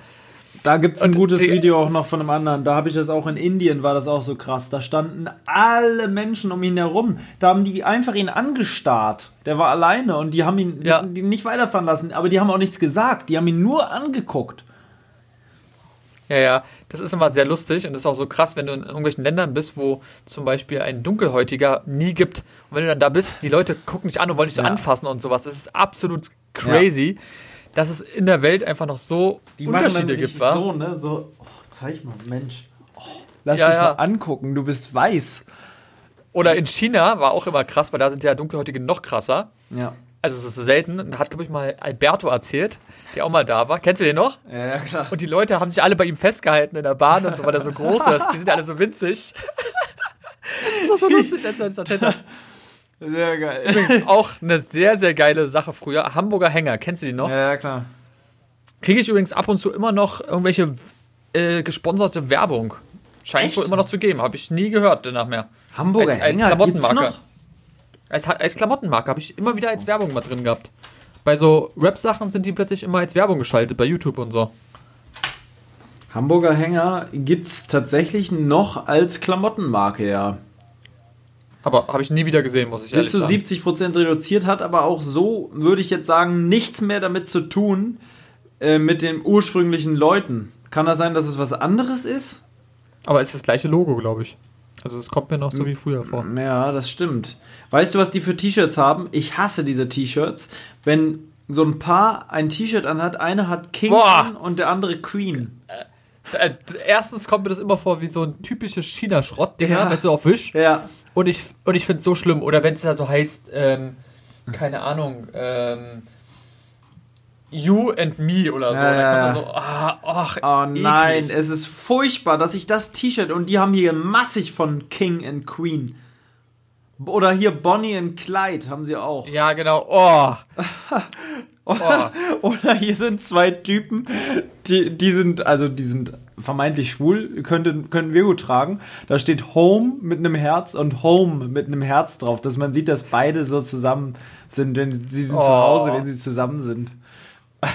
A: Da gibt's ein
B: Und
A: gutes
B: die-
A: Video auch noch von einem anderen. Da habe ich das auch in Indien, war das auch so krass. Da standen alle Menschen um ihn herum. Da haben die einfach ihn angestarrt. Der war alleine und die haben ihn
B: Ja.
A: nicht weiterfahren lassen. Aber die haben auch nichts gesagt. Die haben ihn nur angeguckt.
B: Ja, ja, das ist immer sehr lustig und das ist auch so krass, wenn du in irgendwelchen Ländern bist, wo zum Beispiel ein Dunkelhäutiger nie gibt. Und wenn du dann da bist, die Leute gucken dich an und wollen dich so
A: Ja.
B: anfassen und sowas. Das ist absolut crazy, dass es in der Welt einfach noch so
A: Die machen
B: Unterschiede
A: dann
B: gibt, wa?
A: so, ne? So, oh, zeig mal, Mensch. Oh, lass
B: Ja,
A: dich
B: ja.
A: mal angucken, du bist weiß.
B: Oder in China war auch immer krass, weil da sind ja Dunkelhäutige noch krasser.
A: Ja.
B: Also es ist selten. Da hat, glaube ich, mal Alberto erzählt, der auch mal da war. Kennst du den noch?
A: Ja, ja, klar.
B: Und die Leute haben sich alle bei ihm festgehalten in der Bahn und so, weil er so groß ist. Die sind alle so winzig. das ist so lustig, als er.
A: Sehr geil.
B: Übrigens auch eine sehr, sehr geile Sache früher. Hamburger Hänger, kennst du die noch?
A: Ja, ja, klar.
B: Kriege ich übrigens ab und zu immer noch irgendwelche äh, gesponserte Werbung. Scheint es wohl immer noch zu geben. Habe ich nie gehört danach mehr.
A: Hamburger
B: Als- als
A: Hänger gibt's
B: Klamottenmarke.
A: noch?
B: Als, als Klamottenmarke habe ich immer wieder als Werbung mal drin gehabt. Bei so Rap-Sachen sind die plötzlich immer als Werbung geschaltet, bei YouTube und so.
A: Hamburger Hänger gibt es tatsächlich noch als Klamottenmarke, ja.
B: Aber habe ich nie wieder gesehen, muss ich
A: Bis zu 70% reduziert, hat aber auch so, würde ich jetzt sagen, nichts mehr damit zu tun äh, mit den ursprünglichen Leuten. Kann das sein, dass es was anderes ist?
B: Aber es ist das gleiche Logo, glaube ich. Also es kommt mir noch so wie früher vor.
A: Ja, das stimmt. Weißt du, was die für T-Shirts haben? Ich hasse diese T-Shirts. Wenn so ein Paar ein T-Shirt anhat, eine hat King
B: Boah.
A: und der andere Queen.
B: Äh, erstens kommt mir das immer vor wie so ein typisches China-Schrott-Ding,
A: Ja.
B: wenn du auf Wisch.
A: Ja.
B: Und ich, und ich finde es so schlimm. Oder wenn es da so heißt, ähm, keine Ahnung, ähm, You and Me oder so.
A: Ja,
B: so, ah, ach,
A: Oh nein,
B: eklig.
A: es ist furchtbar, dass ich das T-Shirt und die haben hier massig von King and Queen. Oder hier Bonnie and Clyde haben sie auch.
B: Ja, genau. Oh. oh.
A: Oder hier sind zwei Typen, die, die sind, also die sind vermeintlich schwul, könnten, können wir gut tragen. Da steht Home mit einem Herz und Home mit einem Herz drauf, dass man sieht, dass beide so zusammen sind, wenn sie sind zu
B: Oh.
A: Hause, wenn sie zusammen sind.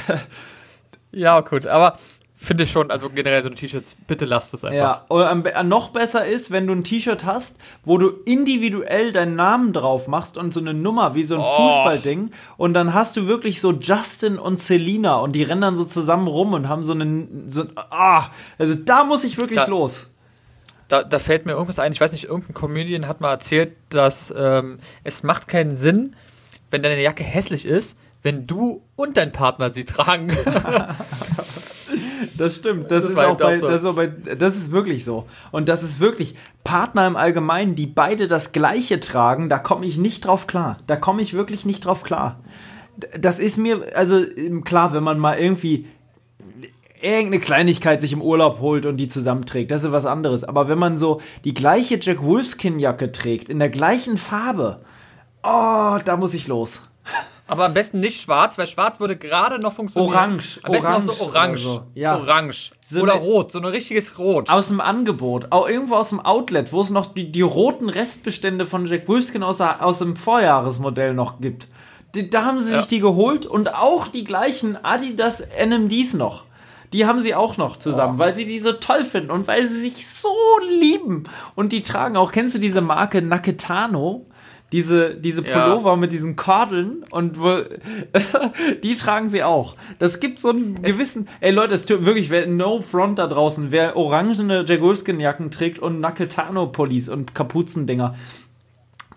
B: Ja, gut. Aber finde ich schon, also generell so T-Shirts, bitte lasst es einfach.
A: Ja, be- noch besser ist, wenn du ein T-Shirt hast, wo du individuell deinen Namen drauf machst und so eine Nummer wie so ein
B: Oh.
A: Fußballding und dann hast du wirklich so Justin und Selina und die rennen dann so zusammen rum und haben so einen so ah, also da muss ich wirklich
B: Da-
A: los.
B: Da, da fällt mir irgendwas ein. Ich weiß nicht, irgendein Comedian hat mal erzählt, dass ähm, es macht keinen Sinn, wenn deine Jacke hässlich ist, wenn du und dein Partner sie tragen.
A: Das stimmt, das,
B: Das
A: ist auch
B: eben
A: bei,
B: so.
A: das ist auch bei das ist wirklich so und das ist wirklich Partner im Allgemeinen, die beide das gleiche tragen, da komme ich nicht drauf klar. Da komme ich wirklich nicht drauf klar. Das ist mir also ähm, klar, wenn man mal irgendwie irgendeine Kleinigkeit sich im Urlaub holt und die zusammenträgt, das ist was anderes. Aber wenn man so die gleiche Jack Wolfskin Jacke trägt, in der gleichen Farbe, oh, da muss ich los.
B: Aber am besten nicht schwarz, weil schwarz würde gerade noch funktionieren.
A: Orange,
B: Am besten
A: orange
B: noch so orange.
A: oder so. Ja.
B: Orange.
A: So
B: oder rot, so ein richtiges Rot.
A: Aus dem Angebot, auch irgendwo aus dem Outlet, wo es noch die, die roten Restbestände von Jack Wolfskin aus, aus dem Vorjahresmodell noch gibt. Die, da haben sie
B: Ja.
A: sich die geholt und auch die gleichen Adidas NMDs noch. Die haben sie auch noch zusammen, weil sie die so toll finden und weil sie sich so lieben. Und die tragen auch, kennst du diese Marke Naketano? Diese, diese
B: Ja.
A: Pullover mit diesen Kordeln und wo, die tragen sie auch. Das gibt so einen gewissen, ey Leute, es tut wirklich, wer no front da draußen, wer orangene Jack Wolfskin Jacken trägt und Naketano Pullis und Kapuzendinger.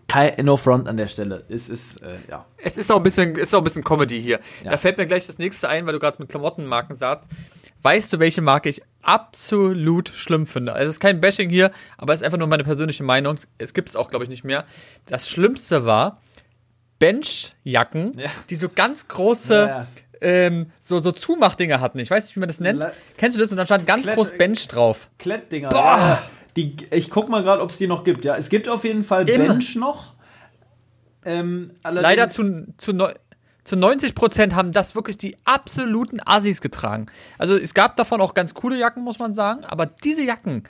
A: Kein no front an der Stelle. Es ist, äh, ja.
B: Es ist auch ein bisschen, ist auch ein bisschen Comedy hier.
A: Ja.
B: Da fällt mir gleich das nächste ein, weil du gerade mit Klamottenmarken sagst. Weißt du, welche Marke ich absolut schlimm finde? Also es ist kein Bashing hier, aber es ist einfach nur meine persönliche Meinung. Es gibt es auch, glaube ich, nicht mehr. Das Schlimmste war Benchjacken,
A: Ja.
B: die so ganz große,
A: Ja, ja.
B: Ähm, so, so Zumachdinger hatten. Ich weiß nicht, wie man das nennt.
A: Le-
B: Kennst du das? Und dann stand ganz
A: Klett-
B: groß Bench drauf.
A: Klettdinger.
B: Boah.
A: Die, ich guck mal gerade, ob es die noch gibt. Ja, es gibt auf jeden Fall
B: Immer.
A: Bench noch. Ähm,
B: Leider zu, zu, neu- zu 90 Prozent haben das wirklich die absoluten Assis getragen. Also es gab davon auch ganz coole Jacken, muss man sagen, aber diese Jacken,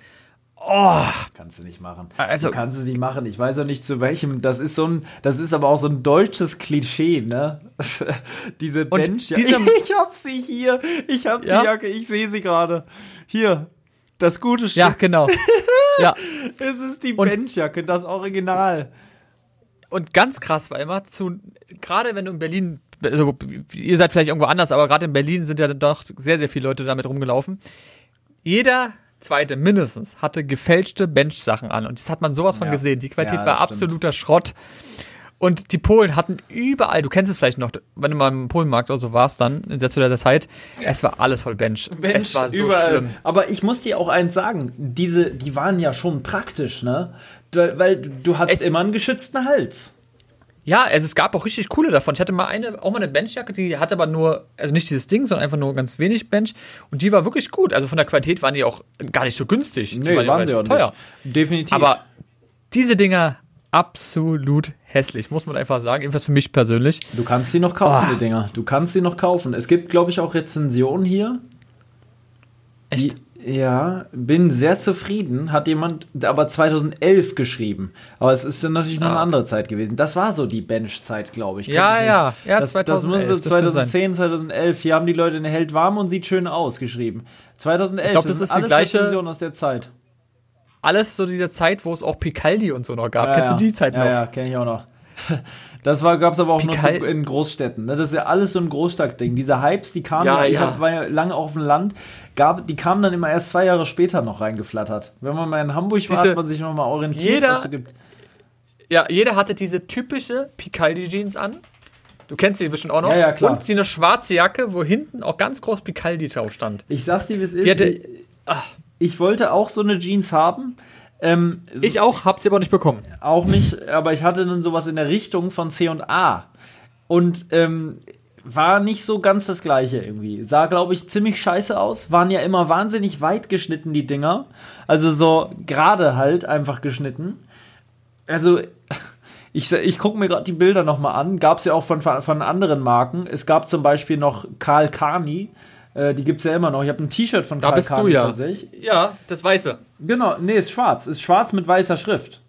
B: oh,
A: Kannst du nicht machen.
B: Also-
A: du kannst es nicht machen. Ich weiß auch nicht zu welchem. Das ist so ein, das ist aber auch so ein deutsches Klischee, ne? Diese Bench.
B: dieser-
A: ich hab sie hier. Ich hab
B: Ja?
A: die Jacke. Ich sehe sie gerade. Hier. Das gute
B: ja,
A: Stück.
B: genau. ja,
A: Es ist die
B: Und-
A: Benchjacke, das Original.
B: Und ganz krass war immer zu, gerade wenn du in Berlin, also ihr seid vielleicht irgendwo anders, aber gerade in Berlin sind ja doch sehr, sehr viele Leute damit rumgelaufen. Jeder zweite mindestens hatte gefälschte Bench-Sachen an und das hat man sowas von
A: Ja.
B: gesehen. Die Qualität
A: Ja,
B: war
A: stimmt.
B: absoluter Schrott. Und die Polen hatten überall, du kennst es vielleicht noch, wenn du mal im Polenmarkt oder so warst, dann in der Zeit, es war alles voll Bench. es war so
A: überall.
B: schlimm.
A: Aber ich muss dir auch eins sagen, diese, die waren ja schon praktisch, ne? Du, weil du, hattest
B: Es-
A: immer einen geschützten Hals.
B: Ja, also es gab auch richtig coole davon. Ich hatte mal eine, auch mal eine Benchjacke, die hatte aber nur, also nicht dieses Ding, sondern einfach nur ganz wenig Bench. Und die war wirklich gut. Also von der Qualität waren die auch gar nicht so günstig. Die
A: Nee,
B: waren,
A: waren
B: ja
A: sie auch
B: teuer.
A: nicht. Definitiv.
B: Aber diese Dinger absolut hässlich, muss man einfach sagen. Jedenfalls für mich persönlich.
A: Du kannst sie noch kaufen,
B: Ah.
A: die Dinger. Du kannst sie noch kaufen. Es gibt, glaube ich, auch Rezensionen hier.
B: Echt?
A: Die, Ja, bin sehr zufrieden. Hat jemand aber 2011 geschrieben. Aber es ist dann natürlich noch
B: Ah,
A: eine andere Zeit gewesen. Das war so die Bench-Zeit, glaube ich.
B: Ja,
A: ich
B: ja. Ja,
A: das,
B: 2011,
A: Das
B: das kann
A: 2010, 2011. Hier haben die Leute eine hält warm und sieht schön aus geschrieben. 2011.
B: Ich glaub, das
A: sind
B: ist die
A: alles
B: gleiche-
A: Rezensionen aus der Zeit.
B: Alles so diese Zeit, wo es auch Picaldi und so noch gab.
A: Ja,
B: Kennst
A: ja.
B: du die Zeit
A: ja,
B: noch?
A: Ja, kenne ich auch noch. Das war, gab's aber auch nur
B: Pikal-
A: zu, in Großstädten. Ne? Das ist ja alles so ein Großstadtding. Diese Hypes, die kamen
B: Ja,
A: ja, ich
B: ja.
A: hab, war ja lange auf dem Land, gab, die kamen dann immer erst zwei Jahre später noch reingeflattert. Wenn man mal in Hamburg war,
B: Diese-
A: hat man sich noch mal orientiert,
B: Jeder-
A: was es gibt.
B: Ja, jeder hatte diese typische Picaldi-Jeans an. Du kennst die bestimmt auch noch.
A: Ja, ja, klar.
B: Und sie eine schwarze Jacke, wo hinten auch ganz groß Picaldi drauf stand.
A: Ich sag's dir, wie es ist.
B: Die hatte-
A: ich, ich wollte auch so eine Jeans haben. Ähm,
B: Ich auch, hab sie aber nicht bekommen.
A: Auch nicht, aber ich hatte dann sowas in der Richtung von C und A. Und ähm, war nicht so ganz das gleiche irgendwie. Sah, glaube ich, ziemlich scheiße aus. Waren ja immer wahnsinnig weit geschnitten, die Dinger. Also so gerade halt einfach geschnitten. Also, ich, ich gucke mir gerade die Bilder nochmal an. Gab es ja auch von, von anderen Marken. Es gab zum Beispiel noch Karl Kani. Äh, die gibt es ja immer noch. Ich habe ein T-Shirt von
B: Da
A: Karl
B: bist du
A: Kani
B: ja.
A: tatsächlich.
B: Ja, das Weiße.
A: Genau, nee, ist schwarz. Ist schwarz mit weißer Schrift.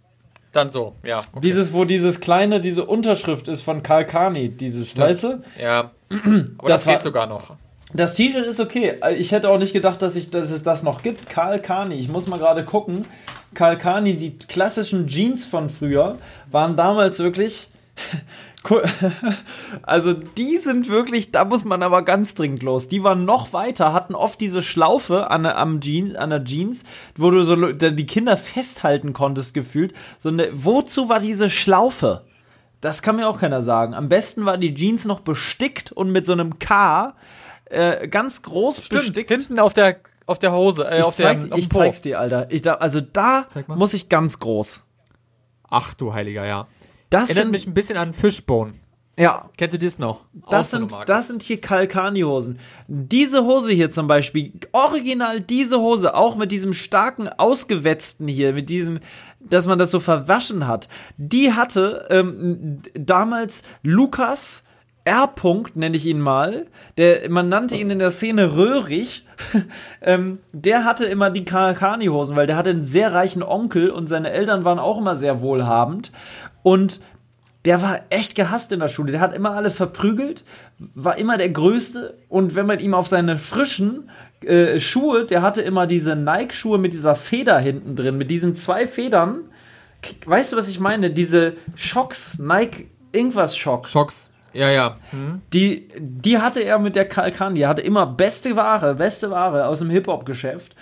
B: Dann so, ja. Okay.
A: Dieses, wo dieses kleine, diese Unterschrift ist von Karl Kani, dieses, weißt du?
B: Ja. Aber
A: Das
B: das, geht sogar noch.
A: Das T-Shirt ist okay. Ich hätte auch nicht gedacht, dass, ich, dass es das noch gibt. Karl Kani, ich muss mal gerade gucken. Karl Kani, die klassischen Jeans von früher, waren damals wirklich. Also die sind wirklich, da muss man aber ganz dringend los. Die waren noch weiter, hatten oft diese Schlaufe an der, am Jeans, an der Jeans, wo du so die Kinder festhalten konntest gefühlt. So eine, wozu war diese Schlaufe? Das kann mir auch keiner sagen. Am besten war die Jeans noch bestickt und mit so einem K äh, ganz groß bestickt.
B: Hinten auf der, auf der Hose, äh,
A: Ich,
B: auf
A: zeig,
B: der, auf
A: ich
B: Po.
A: zeig's dir, Alter. Ich da, also da muss ich ganz groß.
B: Ach du Heiliger, ja.
A: Das
B: Erinnert
A: sind,
B: mich ein bisschen an Fishbone.
A: ja,
B: Kennst du das noch?
A: das sind, das sind hier Kalkani-Hosen. Diese Hose hier zum Beispiel, original diese Hose, auch mit diesem starken Ausgewetzten hier, mit diesem, dass man das so verwaschen hat, die hatte ähm, damals Lukas R. -Punkt, nenne ich ihn mal, der, man nannte ihn in der Szene Röhrig, ähm, der hatte immer die Kalkani-Hosen, weil der hatte einen sehr reichen Onkel und seine Eltern waren auch immer sehr wohlhabend und der war echt gehasst in der Schule. Der hat immer alle verprügelt, war immer der Größte. Und wenn man ihm auf seine frischen äh, Schuhe, der hatte immer diese Nike-Schuhe mit dieser Feder hinten drin, mit diesen zwei Federn. Weißt du, was ich meine? Diese Schocks, Nike, irgendwas Schock.
B: Schocks. Ja, ja. Hm.
A: Die, die hatte er mit der Kalkan. Die hatte immer beste Ware, beste Ware aus dem Hip-Hop-Geschäft.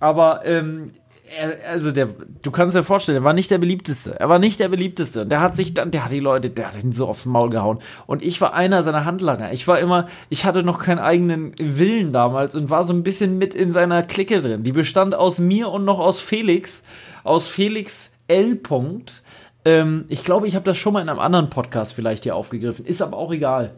A: Aber, ähm, er, also der, du kannst dir vorstellen, er war nicht der beliebteste. Er war nicht der beliebteste. Der hat sich dann, der hat die Leute, der hat ihn so aufs Maul gehauen. Und ich war einer seiner Handlanger. Ich war immer, ich hatte noch keinen eigenen Willen damals und war so ein bisschen mit in seiner Clique drin. Die bestand aus mir und noch aus Felix. Aus Felix L. Punkt. Ähm, ich glaube, ich habe das schon mal in einem anderen Podcast vielleicht hier aufgegriffen. Ist aber auch egal.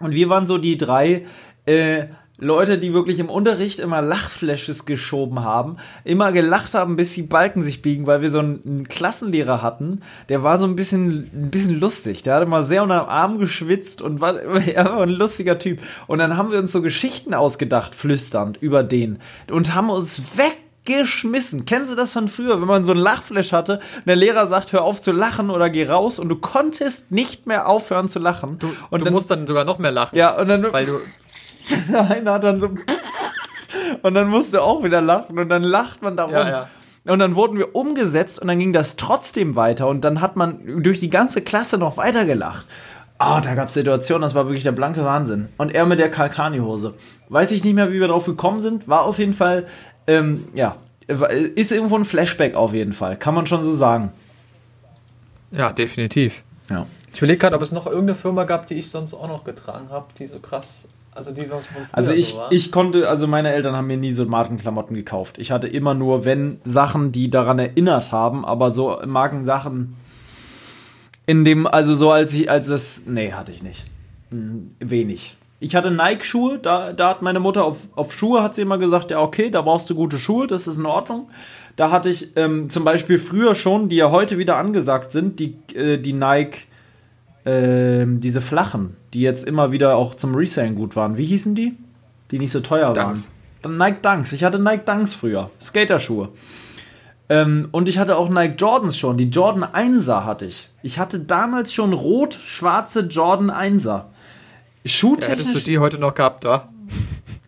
A: Und wir waren so die drei äh, Leute, die wirklich im Unterricht immer Lachflashes geschoben haben, immer gelacht haben, bis die Balken sich biegen, weil wir so einen, einen Klassenlehrer hatten, der war so ein bisschen, ein bisschen lustig. Der hatte mal sehr unter dem Arm geschwitzt und war, er war ein lustiger Typ. Und dann haben wir uns so Geschichten ausgedacht, flüsternd über den und haben uns weg geschmissen. Kennst du das von früher, wenn man so einen Lachflash hatte und der Lehrer sagt, hör auf zu lachen oder geh raus und du konntest nicht mehr aufhören zu lachen.
B: Du,
A: und
B: du
A: dann,
B: musst dann sogar noch mehr lachen.
A: ja, und dann
B: Weil du.
A: einer hat dann so und dann musst du auch wieder lachen und dann lacht man darum.
B: Ja, ja.
A: Und dann wurden wir umgesetzt und dann ging das trotzdem weiter und dann hat man durch die ganze Klasse noch weiter gelacht. Ah, da gab es Situationen, das war wirklich der blanke Wahnsinn. Und er mit der Kalkani-Hose. Weiß ich nicht mehr, wie wir drauf gekommen sind. War auf jeden Fall, ähm, ja, ist irgendwo ein Flashback auf jeden Fall. Kann man schon so sagen.
B: Ja, definitiv.
A: Ja.
B: Ich überlege gerade, ob es noch irgendeine Firma gab, die ich sonst auch noch getragen habe, die so krass. Also die was von
A: Also ich,
B: so
A: ich konnte, also meine Eltern haben mir nie so Markenklamotten gekauft. Ich hatte immer nur, wenn Sachen, die daran erinnert haben, aber so Markensachen in dem, also so als ich, als es, nee, hatte ich nicht. Hm, Wenig. Ich hatte Nike-Schuhe, da, da hat meine Mutter auf, auf Schuhe hat sie immer gesagt, ja okay, da brauchst du gute Schuhe, das ist in Ordnung. Da hatte ich ähm, zum Beispiel früher schon, die ja heute wieder angesagt sind, die, äh, die Nike, ähm, diese flachen, die jetzt immer wieder auch zum Resellen gut waren. Wie hießen die? Die nicht so teuer
B: Dunks.
A: Nike Dunks. Ich hatte Nike Dunks früher. Skaterschuhe. Ähm, und ich hatte auch Nike Jordans schon. Die Jordan 1er hatte ich. Ich hatte damals schon rot-schwarze Jordan 1er.
B: Ja, hättest du die heute noch gehabt, da?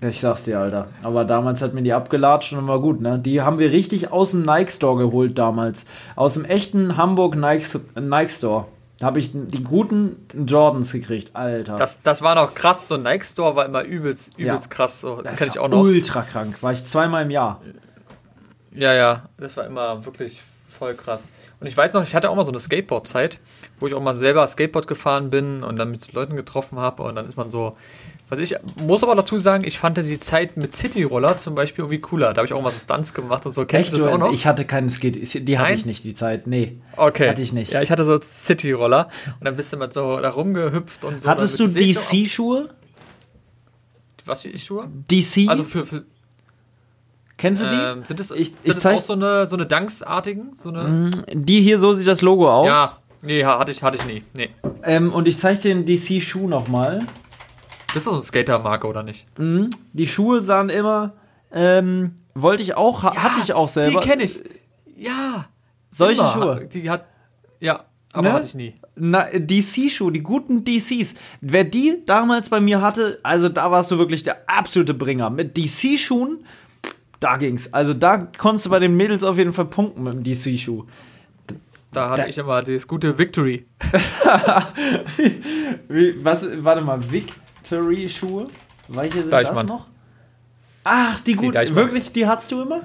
A: Ja, ich sag's dir, Alter. Aber damals hat mir die abgelatscht und war gut, ne? Die haben wir richtig aus dem Nike Store geholt damals. Aus dem echten Hamburg Nike, Nike Store. Da habe ich die guten Jordans gekriegt, Alter.
B: Das, das war noch krass. So ein Nike Store war immer übelst, übelst ja. krass. So, das,
A: das kann ich auch noch. Ultra krank. War ich zweimal im Jahr.
B: Ja, ja. Das war immer wirklich voll krass. Und ich weiß noch, ich hatte auch mal so eine Skateboard-Zeit, wo ich auch mal selber Skateboard gefahren bin und dann mit Leuten getroffen habe und dann ist man so. Was ich muss aber dazu sagen, ich fand die Zeit mit City-Roller zum Beispiel irgendwie cooler. Da habe ich auch mal so Stunts gemacht und so.
A: Kennst Echt, du das auch noch? Ich hatte keinen Skate, die hatte Nein? ich nicht, die Zeit. Nee.
B: Okay.
A: Hatte ich nicht.
B: Ja, ich hatte so City-Roller und dann bist du mal so da rumgehüpft und so.
A: Hattest du DC-Schuhe?
B: Was für Schuhe?
A: DC?
B: Also für, für
A: Kennst du die?
B: Ähm, sind das, ich, sind ich das auch so eine, so eine Dunks-artigen? So eine
A: mm, die hier, so sieht das Logo aus.
B: Ja, nee, hatte ich, hatte ich nie. Nee.
A: Ähm, und ich zeige dir den DC-Schuh nochmal.
B: Das ist doch eine Skater-Marke, oder nicht?
A: Mhm. Die Schuhe sahen immer, ähm, wollte ich auch, ja, hatte ich auch selber.
B: Die kenne ich. Ja.
A: Solche immer. Schuhe.
B: Die hat, ja, aber ne? hatte ich nie.
A: DC-Schuhe, die guten DCs. Wer die damals bei mir hatte, also da warst du wirklich der absolute Bringer. Mit DC-Schuhen da ging's. Also da konntest du bei den Mädels auf jeden Fall punkten mit dem DC-Schuh.
B: Da hatte da. ich immer das gute Victory.
A: was, warte mal, Victory-Schuhe? Welche sind Deichmann. das noch? Ach, die gut. Die wirklich, die hattest du immer?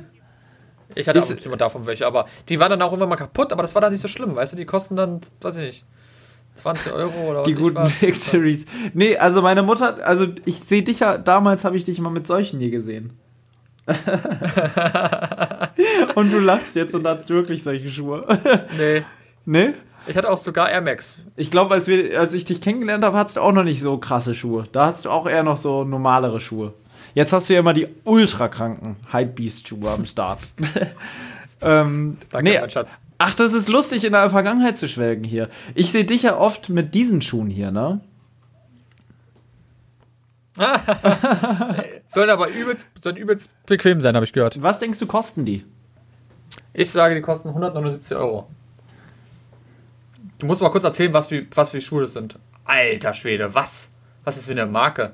B: Ich hatte auch immer davon welche, aber die waren dann auch immer mal kaputt, aber das war dann nicht so schlimm, weißt du, die kosten dann, weiß ich nicht, 20 Euro oder was
A: Die guten Victories. Nee, also meine Mutter, also ich sehe dich ja, damals habe ich dich mal mit solchen hier gesehen. und du lachst jetzt und hast wirklich solche Schuhe.
B: nee.
A: Nee?
B: Ich hatte auch sogar Air Max.
A: Ich glaube, als, als ich dich kennengelernt habe, hattest du auch noch nicht so krasse Schuhe. Da hattest du auch eher noch so normalere Schuhe. Jetzt hast du ja immer die ultra kranken Hypebeast-Schuhe am Start. ähm,
B: Danke, nee. mein Schatz.
A: Ach, das ist lustig, in der Vergangenheit zu schwelgen hier. Ich sehe dich ja oft mit diesen Schuhen hier, ne?
B: sollen aber übelst, sollen übelst bequem sein, habe ich gehört.
A: Was denkst du, kosten die?
B: Ich sage, die kosten 179 Euro. Du musst mal kurz erzählen, was für, was für Schuhe das sind. Alter Schwede, was? Was ist für eine Marke?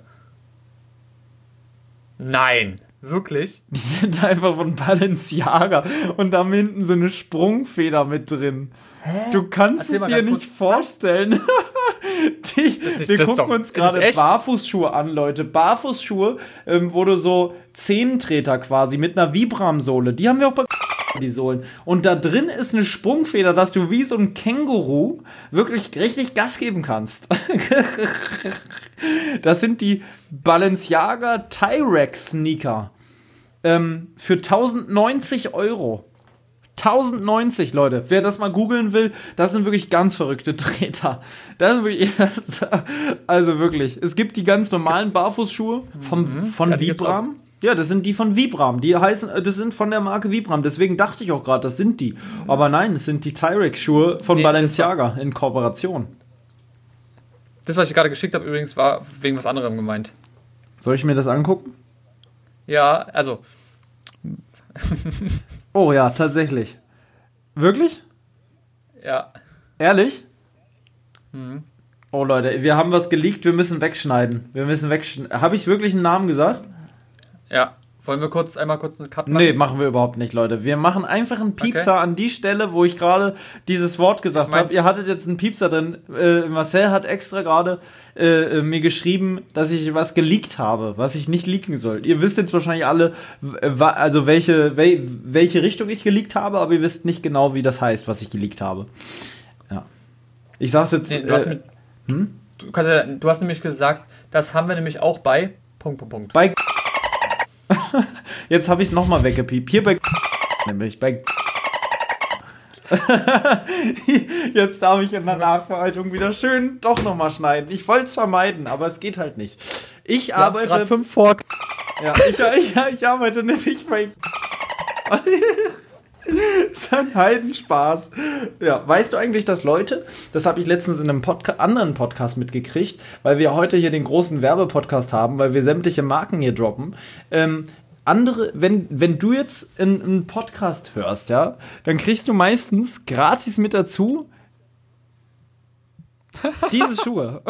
B: Nein, wirklich?
A: Die sind einfach von Balenciaga und da hinten so eine Sprungfeder mit drin. Hä? Du kannst Erzähl es dir nicht vorstellen. Die, ist, wir gucken doch, uns gerade Barfußschuhe an, Leute. Barfußschuhe, ähm, wo du so Zehentreter quasi mit einer Vibram-Sohle, die haben wir auch bei die Sohlen. Und da drin ist eine Sprungfeder, dass du wie so ein Känguru wirklich richtig Gas geben kannst. das sind die Balenciaga Tyrex Sneaker. Ähm, für 1090 Euro. 1090, Leute. Wer das mal googeln will, das sind wirklich ganz verrückte Treter. Das sind wirklich, also wirklich. Es gibt die ganz normalen Barfußschuhe vom, mhm. von ja, Vibram. Ja, das sind die von Vibram. Die heißen, äh, das sind von der Marke Vibram. Deswegen dachte ich auch gerade, das sind die. Aber nein, es sind die Tyrex-Schuhe von nee, Balenciaga in Kooperation.
B: Das, was ich gerade geschickt habe, übrigens, war wegen was anderem gemeint.
A: Soll ich mir das angucken?
B: Ja, also
A: oh ja, tatsächlich. Wirklich?
B: Ja.
A: Ehrlich? Mhm. Oh Leute, wir haben was geleakt, wir müssen wegschneiden. Wir müssen wegschneiden. Habe ich wirklich einen Namen gesagt?
B: Ja. Wollen wir kurz einmal kurz einen
A: Cut machen? Nee, machen wir überhaupt nicht, Leute. Wir machen einfach einen Piepser okay. an die Stelle, wo ich gerade dieses Wort gesagt habe. Ihr hattet jetzt einen Piepser drin. Äh, Marcel hat extra gerade äh, mir geschrieben, dass ich was geleakt habe, was ich nicht leaken soll. Ihr wisst jetzt wahrscheinlich alle, also welche, wel, welche Richtung ich geleakt habe, aber ihr wisst nicht genau, wie das heißt, was ich geleakt habe. Ja. Ich sag's jetzt. Nee,
B: du, hast äh, mit, hm? du, ja, du hast nämlich gesagt, das haben wir nämlich auch bei Punkt, Punkt, Punkt.
A: Bei Jetzt habe ich es nochmal weggepiept. Hier bei nämlich bei Jetzt darf ich in der Nachbereitung wieder schön doch nochmal schneiden. Ich wollte es vermeiden, aber es geht halt nicht. Ich Wir arbeite.
B: fünf vor.
A: Ja, ich, ich, ich arbeite nämlich bei. ist ein Heidenspaß. Ja, weißt du eigentlich, dass Leute, das habe ich letztens in einem Podca anderen Podcast mitgekriegt, weil wir heute hier den großen Werbepodcast haben, weil wir sämtliche Marken hier droppen, ähm, andere, wenn, wenn du jetzt einen, Podcast hörst, ja, dann kriegst du meistens gratis mit dazu diese Schuhe.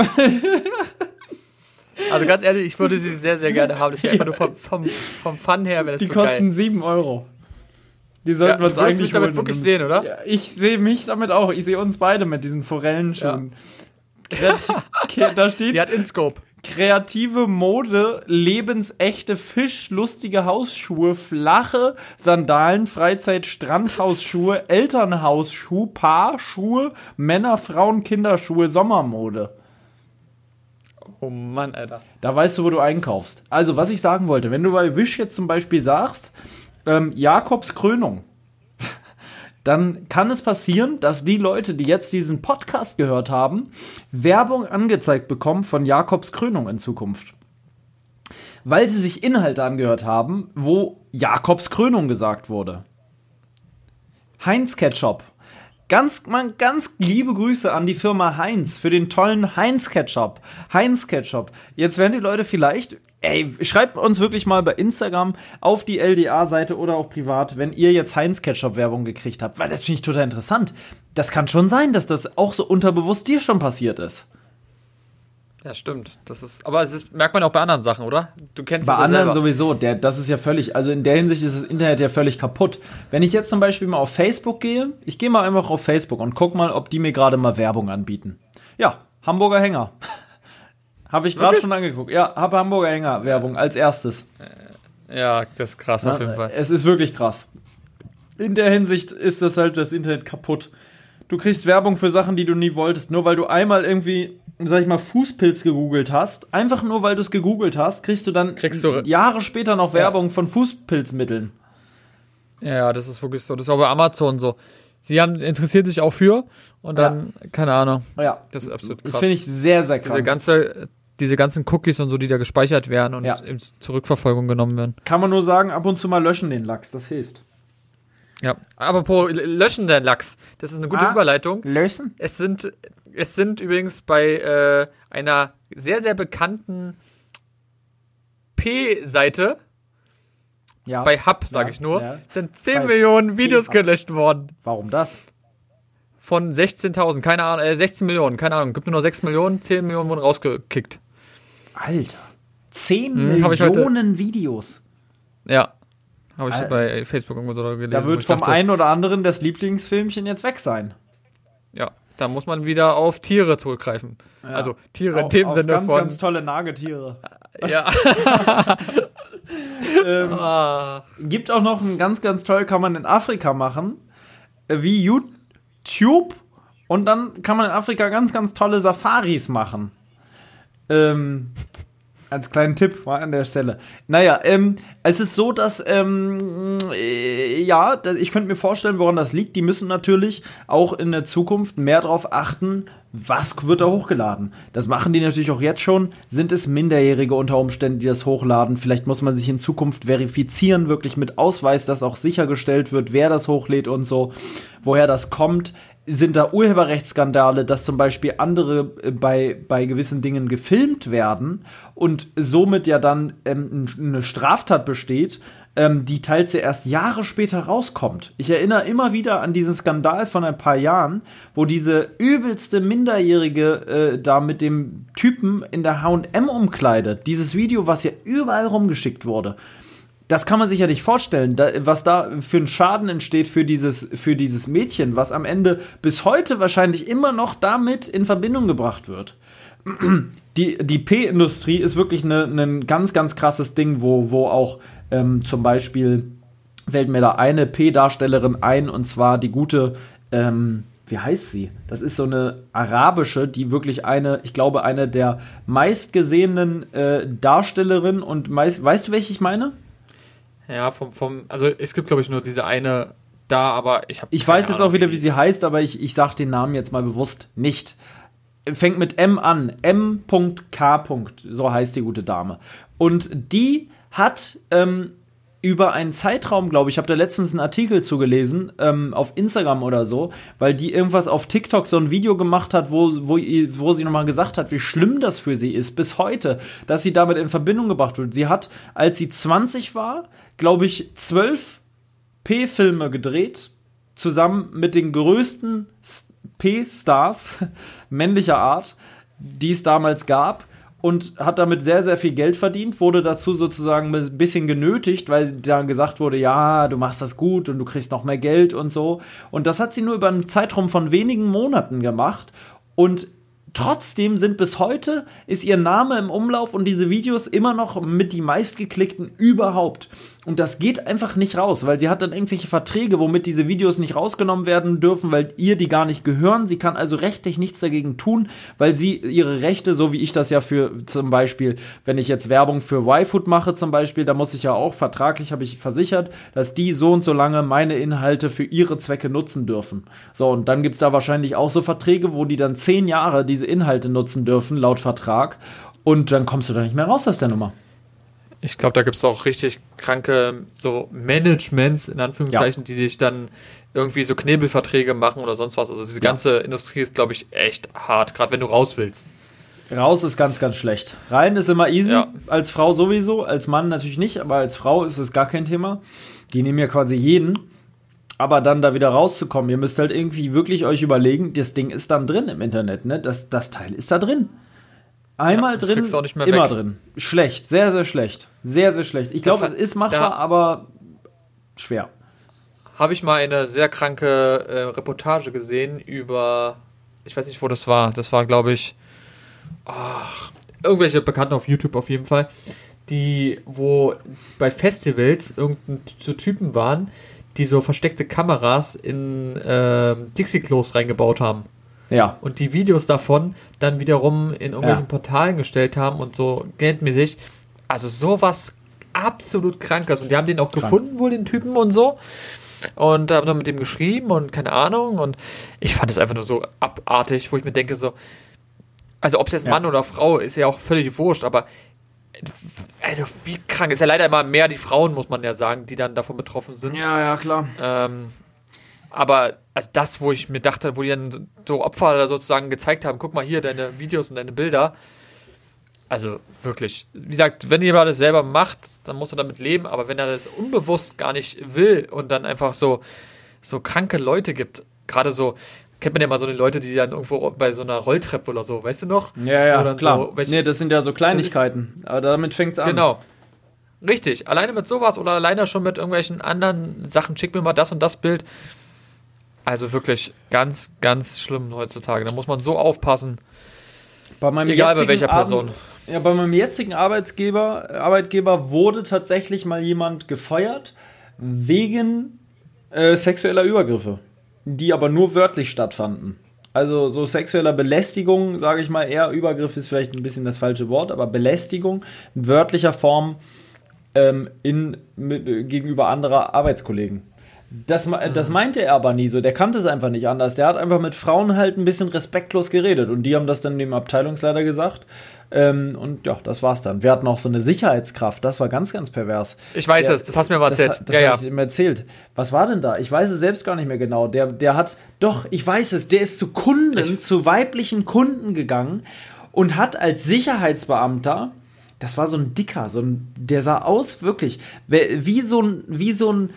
B: Also ganz ehrlich, ich würde sie sehr, sehr gerne haben. Das wäre einfach nur vom, vom, vom Fun her,
A: Die
B: so
A: kosten
B: geil.
A: 7 Euro. Die sollten
B: Ja,
A: wir uns eigentlich
B: mich damit wirklich sehen, oder?
A: Ja, ich sehe mich damit auch. Ich sehe uns beide mit diesen Forellenschuhen. Ke- da steht
B: Die hat InScope.
A: Kreative Mode, lebensechte Fisch, lustige Hausschuhe, flache Sandalen, Freizeit, Strandhausschuhe, Elternhausschuh, Paarschuhe, Männer, Frauen, Kinderschuhe, Sommermode.
B: Oh Mann, Alter.
A: Da weißt du, wo du einkaufst. Also, was ich sagen wollte, wenn du bei Wish jetzt zum Beispiel sagst, ähm, Jakobs Krönung, dann kann es passieren, dass die Leute, die jetzt diesen Podcast gehört haben, Werbung angezeigt bekommen von Jakobs Krönung in Zukunft. Weil sie sich Inhalte angehört haben, wo Jakobs Krönung gesagt wurde. Heinz Ketchup. Ganz, man, ganz liebe Grüße an die Firma Heinz für den tollen Heinz Ketchup. Heinz Ketchup. Jetzt werden die Leute vielleicht, ey, schreibt uns wirklich mal bei Instagram auf die LDA-Seite oder auch privat, wenn ihr jetzt Heinz Ketchup Werbung gekriegt habt, weil das finde ich total interessant. Das kann schon sein, dass das auch so unterbewusst dir schon passiert ist.
B: Ja, stimmt. Das ist, aber es ist, merkt man auch bei anderen Sachen, oder? Du kennst
A: Bei
B: es ja
A: anderen
B: selber.
A: sowieso, der, das ist ja völlig, also in der Hinsicht ist das Internet ja völlig kaputt. Wenn ich jetzt zum Beispiel mal auf Facebook gehe, ich gehe mal einfach auf Facebook und guck mal, ob die mir gerade mal Werbung anbieten. Ja, Hamburger Hänger. habe ich gerade schon angeguckt. Ja, habe Hamburger Hänger Werbung als erstes.
B: Ja, das ist krass auf jeden Fall.
A: Es ist wirklich krass. In der Hinsicht ist das halt das Internet kaputt. Du kriegst Werbung für Sachen, die du nie wolltest, nur weil du einmal irgendwie, sag ich mal, Fußpilz gegoogelt hast. Einfach nur, weil du es gegoogelt hast, kriegst du dann
B: Kriegst du-
A: Jahre später noch Werbung von Fußpilzmitteln.
B: Ja, das ist wirklich so. Das ist auch bei Amazon so. Sie haben interessiert sich auch für und dann, keine Ahnung.
A: Ja,
B: Das ist absolut
A: das
B: krass.
A: finde ich sehr, sehr
B: Diese
A: krank.
B: ganze, diese ganzen Cookies und so, die da gespeichert werden und
A: Ja.
B: in Zurückverfolgung genommen werden.
A: Kann man nur sagen, ab und zu mal löschen den Lachs, das hilft.
B: Ja. Aber pro löschen den Lachs. Das ist eine gute
A: Ah.
B: Überleitung.
A: Lösen?
B: Es sind, es sind übrigens bei äh, einer sehr, sehr bekannten P-Seite,
A: Ja.
B: bei Hub, sage
A: Ja,
B: ich nur,
A: ja.
B: sind 10
A: Bei
B: Millionen Videos gelöscht worden.
A: Warum das?
B: Von 16.000, keine Ahnung, äh, 16 Millionen, keine Ahnung, gibt nur noch 6 Millionen, 10 Millionen wurden rausgekickt.
A: Alter. 10
B: Hm,
A: Millionen Videos.
B: Ja. Habe ich
A: Al-
B: bei Facebook irgendwo so gelesen.
A: Da wird vom
B: dachte,
A: einen oder anderen das Lieblingsfilmchen jetzt weg sein.
B: Ja, da muss man wieder auf Tiere zurückgreifen. Also Tiere in
A: Auf-
B: dem
A: auf
B: Sinne
A: ganz,
B: von.
A: ganz tolle Nagetiere.
B: ja.
A: Ähm,
B: Ah,
A: gibt auch noch ein ganz, ganz toll, kann man in Afrika machen, äh, wie YouTube. Und dann kann man in Afrika ganz, ganz tolle Safaris machen. Ähm, als kleinen Tipp mal an der Stelle. Naja, ähm, es ist so, dass, ähm, äh, ja, dass ich könnte mir vorstellen, woran das liegt. Die müssen natürlich auch in der Zukunft mehr darauf achten, was wird da hochgeladen. Das machen die natürlich auch jetzt schon. Sind es Minderjährige unter Umständen, die das hochladen? Vielleicht muss man sich in Zukunft verifizieren, wirklich mit Ausweis, dass auch sichergestellt wird, wer das hochlädt und so, woher das kommt sind da Urheberrechtsskandale, dass zum Beispiel andere äh, bei, bei gewissen Dingen gefilmt werden und somit ja dann ähm, eine Straftat besteht, ähm, die teils ja erst Jahre später rauskommt. Ich erinnere immer wieder an diesen Skandal von ein paar Jahren, wo diese übelste Minderjährige äh, da mit dem Typen in der H&M umkleidet. Dieses Video, was ja überall rumgeschickt wurde das kann man sich ja nicht vorstellen, da, was da für ein Schaden entsteht für dieses, für dieses Mädchen, was am Ende bis heute wahrscheinlich immer noch damit in Verbindung gebracht wird. Die, die P-Industrie ist wirklich ein ne, ne ganz, ganz krasses Ding, wo, wo auch ähm, zum Beispiel fällt mir da eine P-Darstellerin ein, und zwar die gute, ähm, wie heißt sie? Das ist so eine arabische, die wirklich eine, ich glaube, eine der meistgesehenen äh, Darstellerinnen und meist, weißt du, welche ich meine?
B: Ja, vom, vom, also es gibt glaube ich nur diese eine da, aber ich habe.
A: Ich weiß jetzt auch wieder, wie sie heißt, aber ich, ich sag den Namen jetzt mal bewusst nicht. Fängt mit M an. M.K. So heißt die gute Dame. Und die hat ähm, über einen Zeitraum, glaube ich, ich habe da letztens einen Artikel zugelesen, ähm, auf Instagram oder so, weil die irgendwas auf TikTok so ein Video gemacht hat, wo, wo, wo sie nochmal gesagt hat, wie schlimm das für sie ist, bis heute, dass sie damit in Verbindung gebracht wird. Sie hat, als sie 20 war, glaube ich, zwölf P-Filme gedreht, zusammen mit den größten P-Stars männlicher Art, die es damals gab und hat damit sehr, sehr viel Geld verdient, wurde dazu sozusagen ein bisschen genötigt, weil dann gesagt wurde, ja, du machst das gut und du kriegst noch mehr Geld und so. Und das hat sie nur über einen Zeitraum von wenigen Monaten gemacht. Und Trotzdem sind bis heute ist ihr Name im Umlauf und diese Videos immer noch mit die meistgeklickten überhaupt. Und das geht einfach nicht raus, weil sie hat dann irgendwelche Verträge, womit diese Videos nicht rausgenommen werden dürfen, weil ihr die gar nicht gehören. Sie kann also rechtlich nichts dagegen tun, weil sie ihre Rechte, so wie ich das ja für zum Beispiel, wenn ich jetzt Werbung für Y-Food mache zum Beispiel, da muss ich ja auch vertraglich, habe ich versichert, dass die so und so lange meine Inhalte für ihre Zwecke nutzen dürfen. So, und dann gibt es da wahrscheinlich auch so Verträge, wo die dann zehn Jahre diese Inhalte nutzen dürfen, laut Vertrag. Und dann kommst du da nicht mehr raus aus der Nummer.
B: Ich glaube, da gibt es auch richtig kranke so Managements, in Anführungszeichen, ja. die sich dann irgendwie so Knebelverträge machen oder sonst was. Also diese ganze Industrie ist, glaube ich, echt hart, gerade wenn du raus willst.
A: Raus ist ganz, ganz schlecht. Rein ist immer easy, ja. als Frau sowieso, als Mann natürlich nicht, aber als Frau ist es gar kein Thema. Die nehmen ja quasi jeden. Aber dann da wieder rauszukommen, ihr müsst halt irgendwie wirklich euch überlegen, das Ding ist dann drin im Internet, ne? Das, das Teil ist da drin. Einmal ja, drin, immer weg. drin. Schlecht, sehr, sehr schlecht. Sehr, sehr schlecht. Ich glaube, es ist machbar, aber schwer.
B: Habe ich mal eine sehr kranke äh, Reportage gesehen über, ich weiß nicht, wo das war. Das war, glaube ich, ach, irgendwelche Bekannten auf YouTube auf jeden Fall, die, wo bei Festivals irgendein so Typen waren, die so versteckte Kameras in äh, Dixie-Klos reingebaut haben.
A: Ja.
B: Und die Videos davon dann wiederum in irgendwelchen ja. Portalen gestellt haben und so geldmäßig. Also sowas absolut krankes. Und die haben den auch Krank. gefunden, wohl den Typen und so. Und haben dann mit dem geschrieben und keine Ahnung. Und ich fand es einfach nur so abartig, wo ich mir denke, so, also ob es jetzt ja. Mann oder Frau ist ja auch völlig wurscht, aber also wie krank ist ja leider immer mehr die Frauen, muss man ja sagen, die dann davon betroffen sind.
A: Ja, ja, klar.
B: Ähm, aber also das, wo ich mir dachte, wo die dann so Opfer sozusagen gezeigt haben, guck mal hier deine Videos und deine Bilder. Also wirklich, wie gesagt, wenn jemand das selber macht, dann muss er damit leben, aber wenn er das unbewusst gar nicht will und dann einfach so, so kranke Leute gibt, gerade so, kennt man ja mal so eine Leute, die dann irgendwo bei so einer Rolltreppe oder so, weißt du noch?
A: Ja, ja, klar. So, welche, nee, das sind ja so Kleinigkeiten, ist, aber damit fängt es an.
B: Genau. Richtig, alleine mit sowas oder alleine schon mit irgendwelchen anderen Sachen, schick mir mal das und das Bild also wirklich ganz, ganz schlimm heutzutage. Da muss man so aufpassen.
A: Bei meinem Egal bei welcher Person. ja, bei meinem jetzigen Arbeitsgeber, Arbeitgeber wurde tatsächlich mal jemand gefeuert wegen äh, sexueller Übergriffe, die aber nur wörtlich stattfanden. Also so sexueller Belästigung, sage ich mal, eher Übergriff ist vielleicht ein bisschen das falsche Wort, aber Belästigung in wörtlicher Form ähm, in, mit, gegenüber anderer Arbeitskollegen. Das, das mhm. meinte er aber nie so. Der kannte es einfach nicht anders. Der hat einfach mit Frauen halt ein bisschen respektlos geredet. Und die haben das dann dem Abteilungsleiter gesagt. Ähm, und ja, das war's dann. Wir hatten auch so eine Sicherheitskraft. Das war ganz, ganz pervers.
B: Ich weiß
A: der,
B: es, das hast du mir mal erzählt.
A: Das, das ja, ja. ich ihm erzählt. Was war denn da? Ich weiß es selbst gar nicht mehr genau. Der, der hat, doch, ich weiß es, der ist zu Kunden, ich, zu weiblichen Kunden gegangen und hat als Sicherheitsbeamter das war so ein dicker, so ein, der sah aus wirklich wie so ein, wie so ein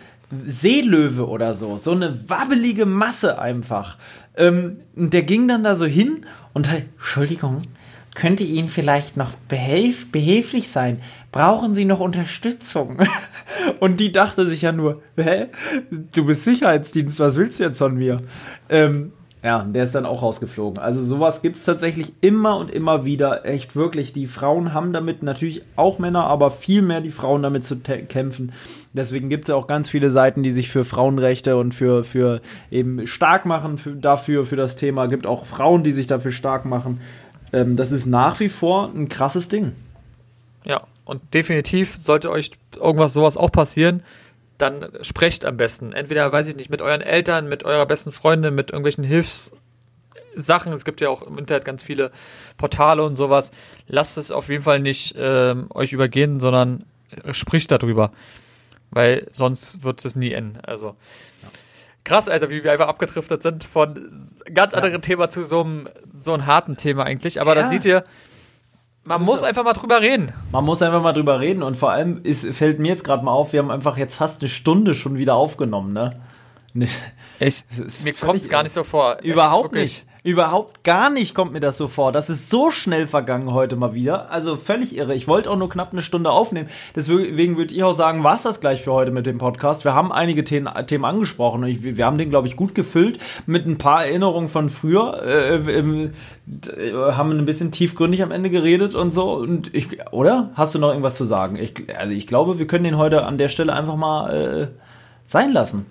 A: Seelöwe oder so. So eine wabbelige Masse einfach. Ähm, und der ging dann da so hin und halt, Entschuldigung, könnte Ihnen vielleicht noch behilf behilflich sein? Brauchen Sie noch Unterstützung? und die dachte sich ja nur, hä? Du bist Sicherheitsdienst, was willst du jetzt von mir? Ähm, ja, der ist dann auch rausgeflogen. Also sowas gibt es tatsächlich immer und immer wieder. Echt wirklich, die Frauen haben damit, natürlich auch Männer, aber viel mehr die Frauen damit zu kämpfen. Deswegen gibt es ja auch ganz viele Seiten, die sich für Frauenrechte und für, für eben stark machen für, dafür, für das Thema. Gibt auch Frauen, die sich dafür stark machen. Ähm, das ist nach wie vor ein krasses Ding.
B: Ja, und definitiv sollte euch irgendwas sowas auch passieren dann sprecht am besten. Entweder, weiß ich nicht, mit euren Eltern, mit eurer besten Freundin, mit irgendwelchen Hilfssachen. Es gibt ja auch im Internet ganz viele Portale und sowas. Lasst es auf jeden Fall nicht ähm, euch übergehen, sondern spricht darüber. Weil sonst wird es nie enden. Also krass, Alter, wie wir einfach abgedriftet sind von ganz anderen ja. Thema zu so einem, so einem harten Thema eigentlich. Aber ja. da seht ihr, man muss einfach mal drüber reden.
A: Man muss einfach mal drüber reden und vor allem ist, fällt mir jetzt gerade mal auf, wir haben einfach jetzt fast eine Stunde schon wieder aufgenommen, ne?
B: Ich, mir kommt es gar nicht so vor.
A: Überhaupt nicht. Überhaupt gar nicht kommt mir das so vor. Das ist so schnell vergangen heute mal wieder. Also völlig irre. Ich wollte auch nur knapp eine Stunde aufnehmen. Deswegen würde ich auch sagen, war es das gleich für heute mit dem Podcast. Wir haben einige Themen, Themen angesprochen und ich, wir haben den, glaube ich, gut gefüllt mit ein paar Erinnerungen von früher. Äh, äh, haben ein bisschen tiefgründig am Ende geredet und so. Und ich, oder? Hast du noch irgendwas zu sagen? Ich, also ich glaube, wir können den heute an der Stelle einfach mal äh, sein lassen.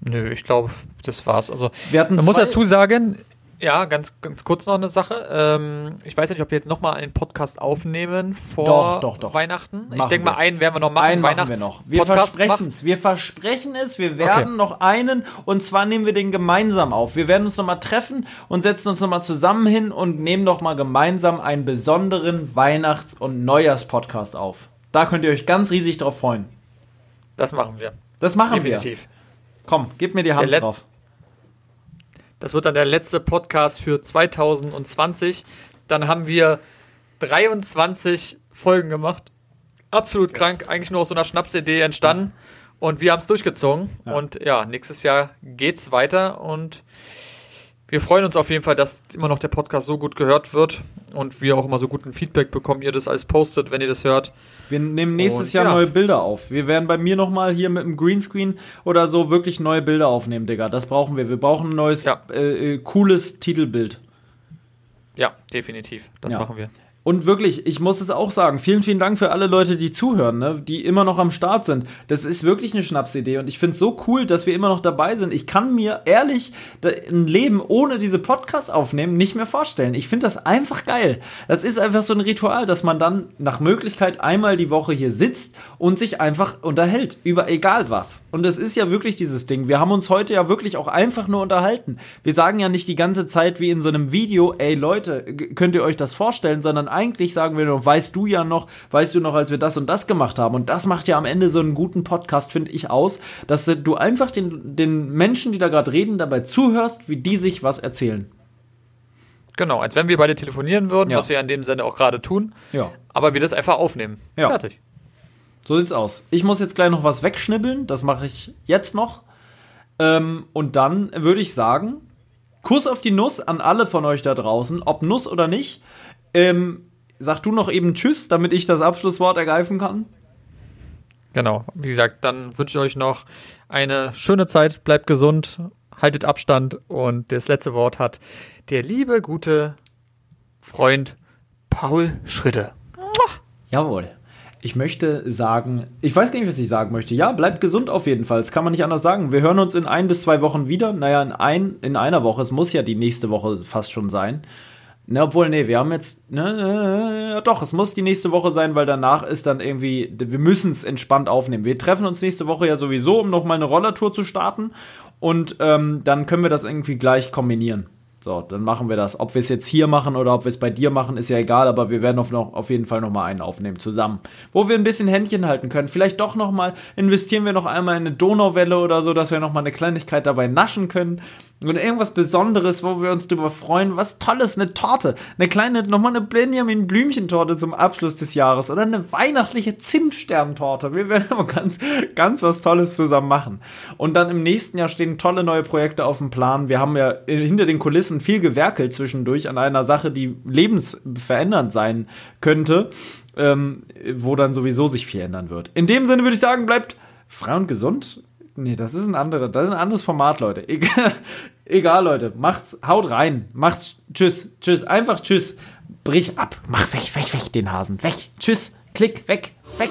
B: Nö, ich glaube, das war's. Also, man muss dazu sagen, ja, ganz, ganz kurz noch eine Sache. Ähm, ich weiß nicht, ob wir jetzt nochmal einen Podcast aufnehmen vor
A: doch, doch, doch.
B: Weihnachten. Machen ich denke mal, einen werden wir noch machen.
A: Einen machen wir noch. Wir versprechen es. Wir versprechen es. Wir werden okay. noch einen und zwar nehmen wir den gemeinsam auf. Wir werden uns nochmal treffen und setzen uns nochmal zusammen hin und nehmen doch mal gemeinsam einen besonderen Weihnachts- und Neujahrspodcast auf. Da könnt ihr euch ganz riesig drauf freuen.
B: Das machen wir.
A: Das machen Definitiv. wir. Definitiv. Komm, gib mir die Hand drauf.
B: Das wird dann der letzte Podcast für 2020. Dann haben wir 23 Folgen gemacht. Absolut yes. krank, eigentlich nur aus so einer Schnapsidee entstanden. Und wir haben es durchgezogen. Ja. Und ja, nächstes Jahr geht's weiter und wir freuen uns auf jeden Fall, dass immer noch der Podcast so gut gehört wird und wir auch immer so guten Feedback bekommen, ihr das alles postet, wenn ihr das hört.
A: Wir nehmen nächstes und, Jahr ja. neue Bilder auf. Wir werden bei mir nochmal hier mit dem Greenscreen oder so wirklich neue Bilder aufnehmen, Digga. Das brauchen wir. Wir brauchen ein neues, ja. äh, äh cooles Titelbild.
B: Ja, definitiv. Das ja. machen wir.
A: Und wirklich, ich muss es auch sagen, vielen, vielen Dank für alle Leute, die zuhören, ne, die immer noch am Start sind. Das ist wirklich eine Schnapsidee und ich finde es so cool, dass wir immer noch dabei sind. Ich kann mir ehrlich ein Leben ohne diese Podcasts aufnehmen nicht mehr vorstellen. Ich finde das einfach geil. Das ist einfach so ein Ritual, dass man dann nach Möglichkeit einmal die Woche hier sitzt und sich einfach unterhält über egal was. Und es ist ja wirklich dieses Ding. Wir haben uns heute ja wirklich auch einfach nur unterhalten. Wir sagen ja nicht die ganze Zeit wie in so einem Video, ey Leute, könnt ihr euch das vorstellen, sondern eigentlich sagen wir nur, weißt du ja noch, weißt du noch, als wir das und das gemacht haben. Und das macht ja am Ende so einen guten Podcast, finde ich, aus, dass du einfach den, den Menschen, die da gerade reden, dabei zuhörst, wie die sich was erzählen.
B: Genau, als wenn wir beide telefonieren würden, ja. was wir in dem Sinne auch gerade tun.
A: Ja.
B: Aber wir das einfach aufnehmen.
A: Ja. Fertig. So sieht's aus. Ich muss jetzt gleich noch was wegschnibbeln. Das mache ich jetzt noch. Ähm, und dann würde ich sagen, Kuss auf die Nuss an alle von euch da draußen, ob Nuss oder nicht. Ähm, sag du noch eben Tschüss, damit ich das Abschlusswort ergreifen kann.
B: Genau, wie gesagt, dann wünsche ich euch noch eine schöne Zeit, bleibt gesund, haltet Abstand und das letzte Wort hat der liebe, gute Freund Paul Schritte.
A: Jawohl. Ich möchte sagen, ich weiß gar nicht, was ich sagen möchte. Ja, bleibt gesund auf jeden Fall. Das kann man nicht anders sagen. Wir hören uns in ein bis zwei Wochen wieder. Naja, in, ein, in einer Woche. Es muss ja die nächste Woche fast schon sein. Ne, obwohl, nee, wir haben jetzt, ne, äh, doch, es muss die nächste Woche sein, weil danach ist dann irgendwie, wir müssen es entspannt aufnehmen. Wir treffen uns nächste Woche ja sowieso, um nochmal eine Rollertour zu starten und ähm, dann können wir das irgendwie gleich kombinieren. So, dann machen wir das. Ob wir es jetzt hier machen oder ob wir es bei dir machen, ist ja egal, aber wir werden auf, noch, auf jeden Fall nochmal einen aufnehmen zusammen. Wo wir ein bisschen Händchen halten können. Vielleicht doch nochmal investieren wir noch einmal in eine Donauwelle oder so, dass wir nochmal eine Kleinigkeit dabei naschen können und irgendwas Besonderes, wo wir uns darüber freuen. Was Tolles, eine Torte. Eine kleine, nochmal eine Benjamin Blümchentorte zum Abschluss des Jahres. Oder eine weihnachtliche Zimtsterntorte. Wir werden aber ganz, ganz was Tolles zusammen machen. Und dann im nächsten Jahr stehen tolle neue Projekte auf dem Plan. Wir haben ja hinter den Kulissen viel gewerkelt zwischendurch an einer Sache, die lebensverändernd sein könnte. Ähm, wo dann sowieso sich viel ändern wird. In dem Sinne würde ich sagen, bleibt frei und gesund. Nee, das ist ein anderes, das ist ein anderes Format, Leute. Egal, egal, Leute. Macht's, haut rein. Macht's, tschüss, tschüss. Einfach tschüss. Brich ab. Mach weg, weg, weg den Hasen. Weg. Tschüss. Klick, weg, weg.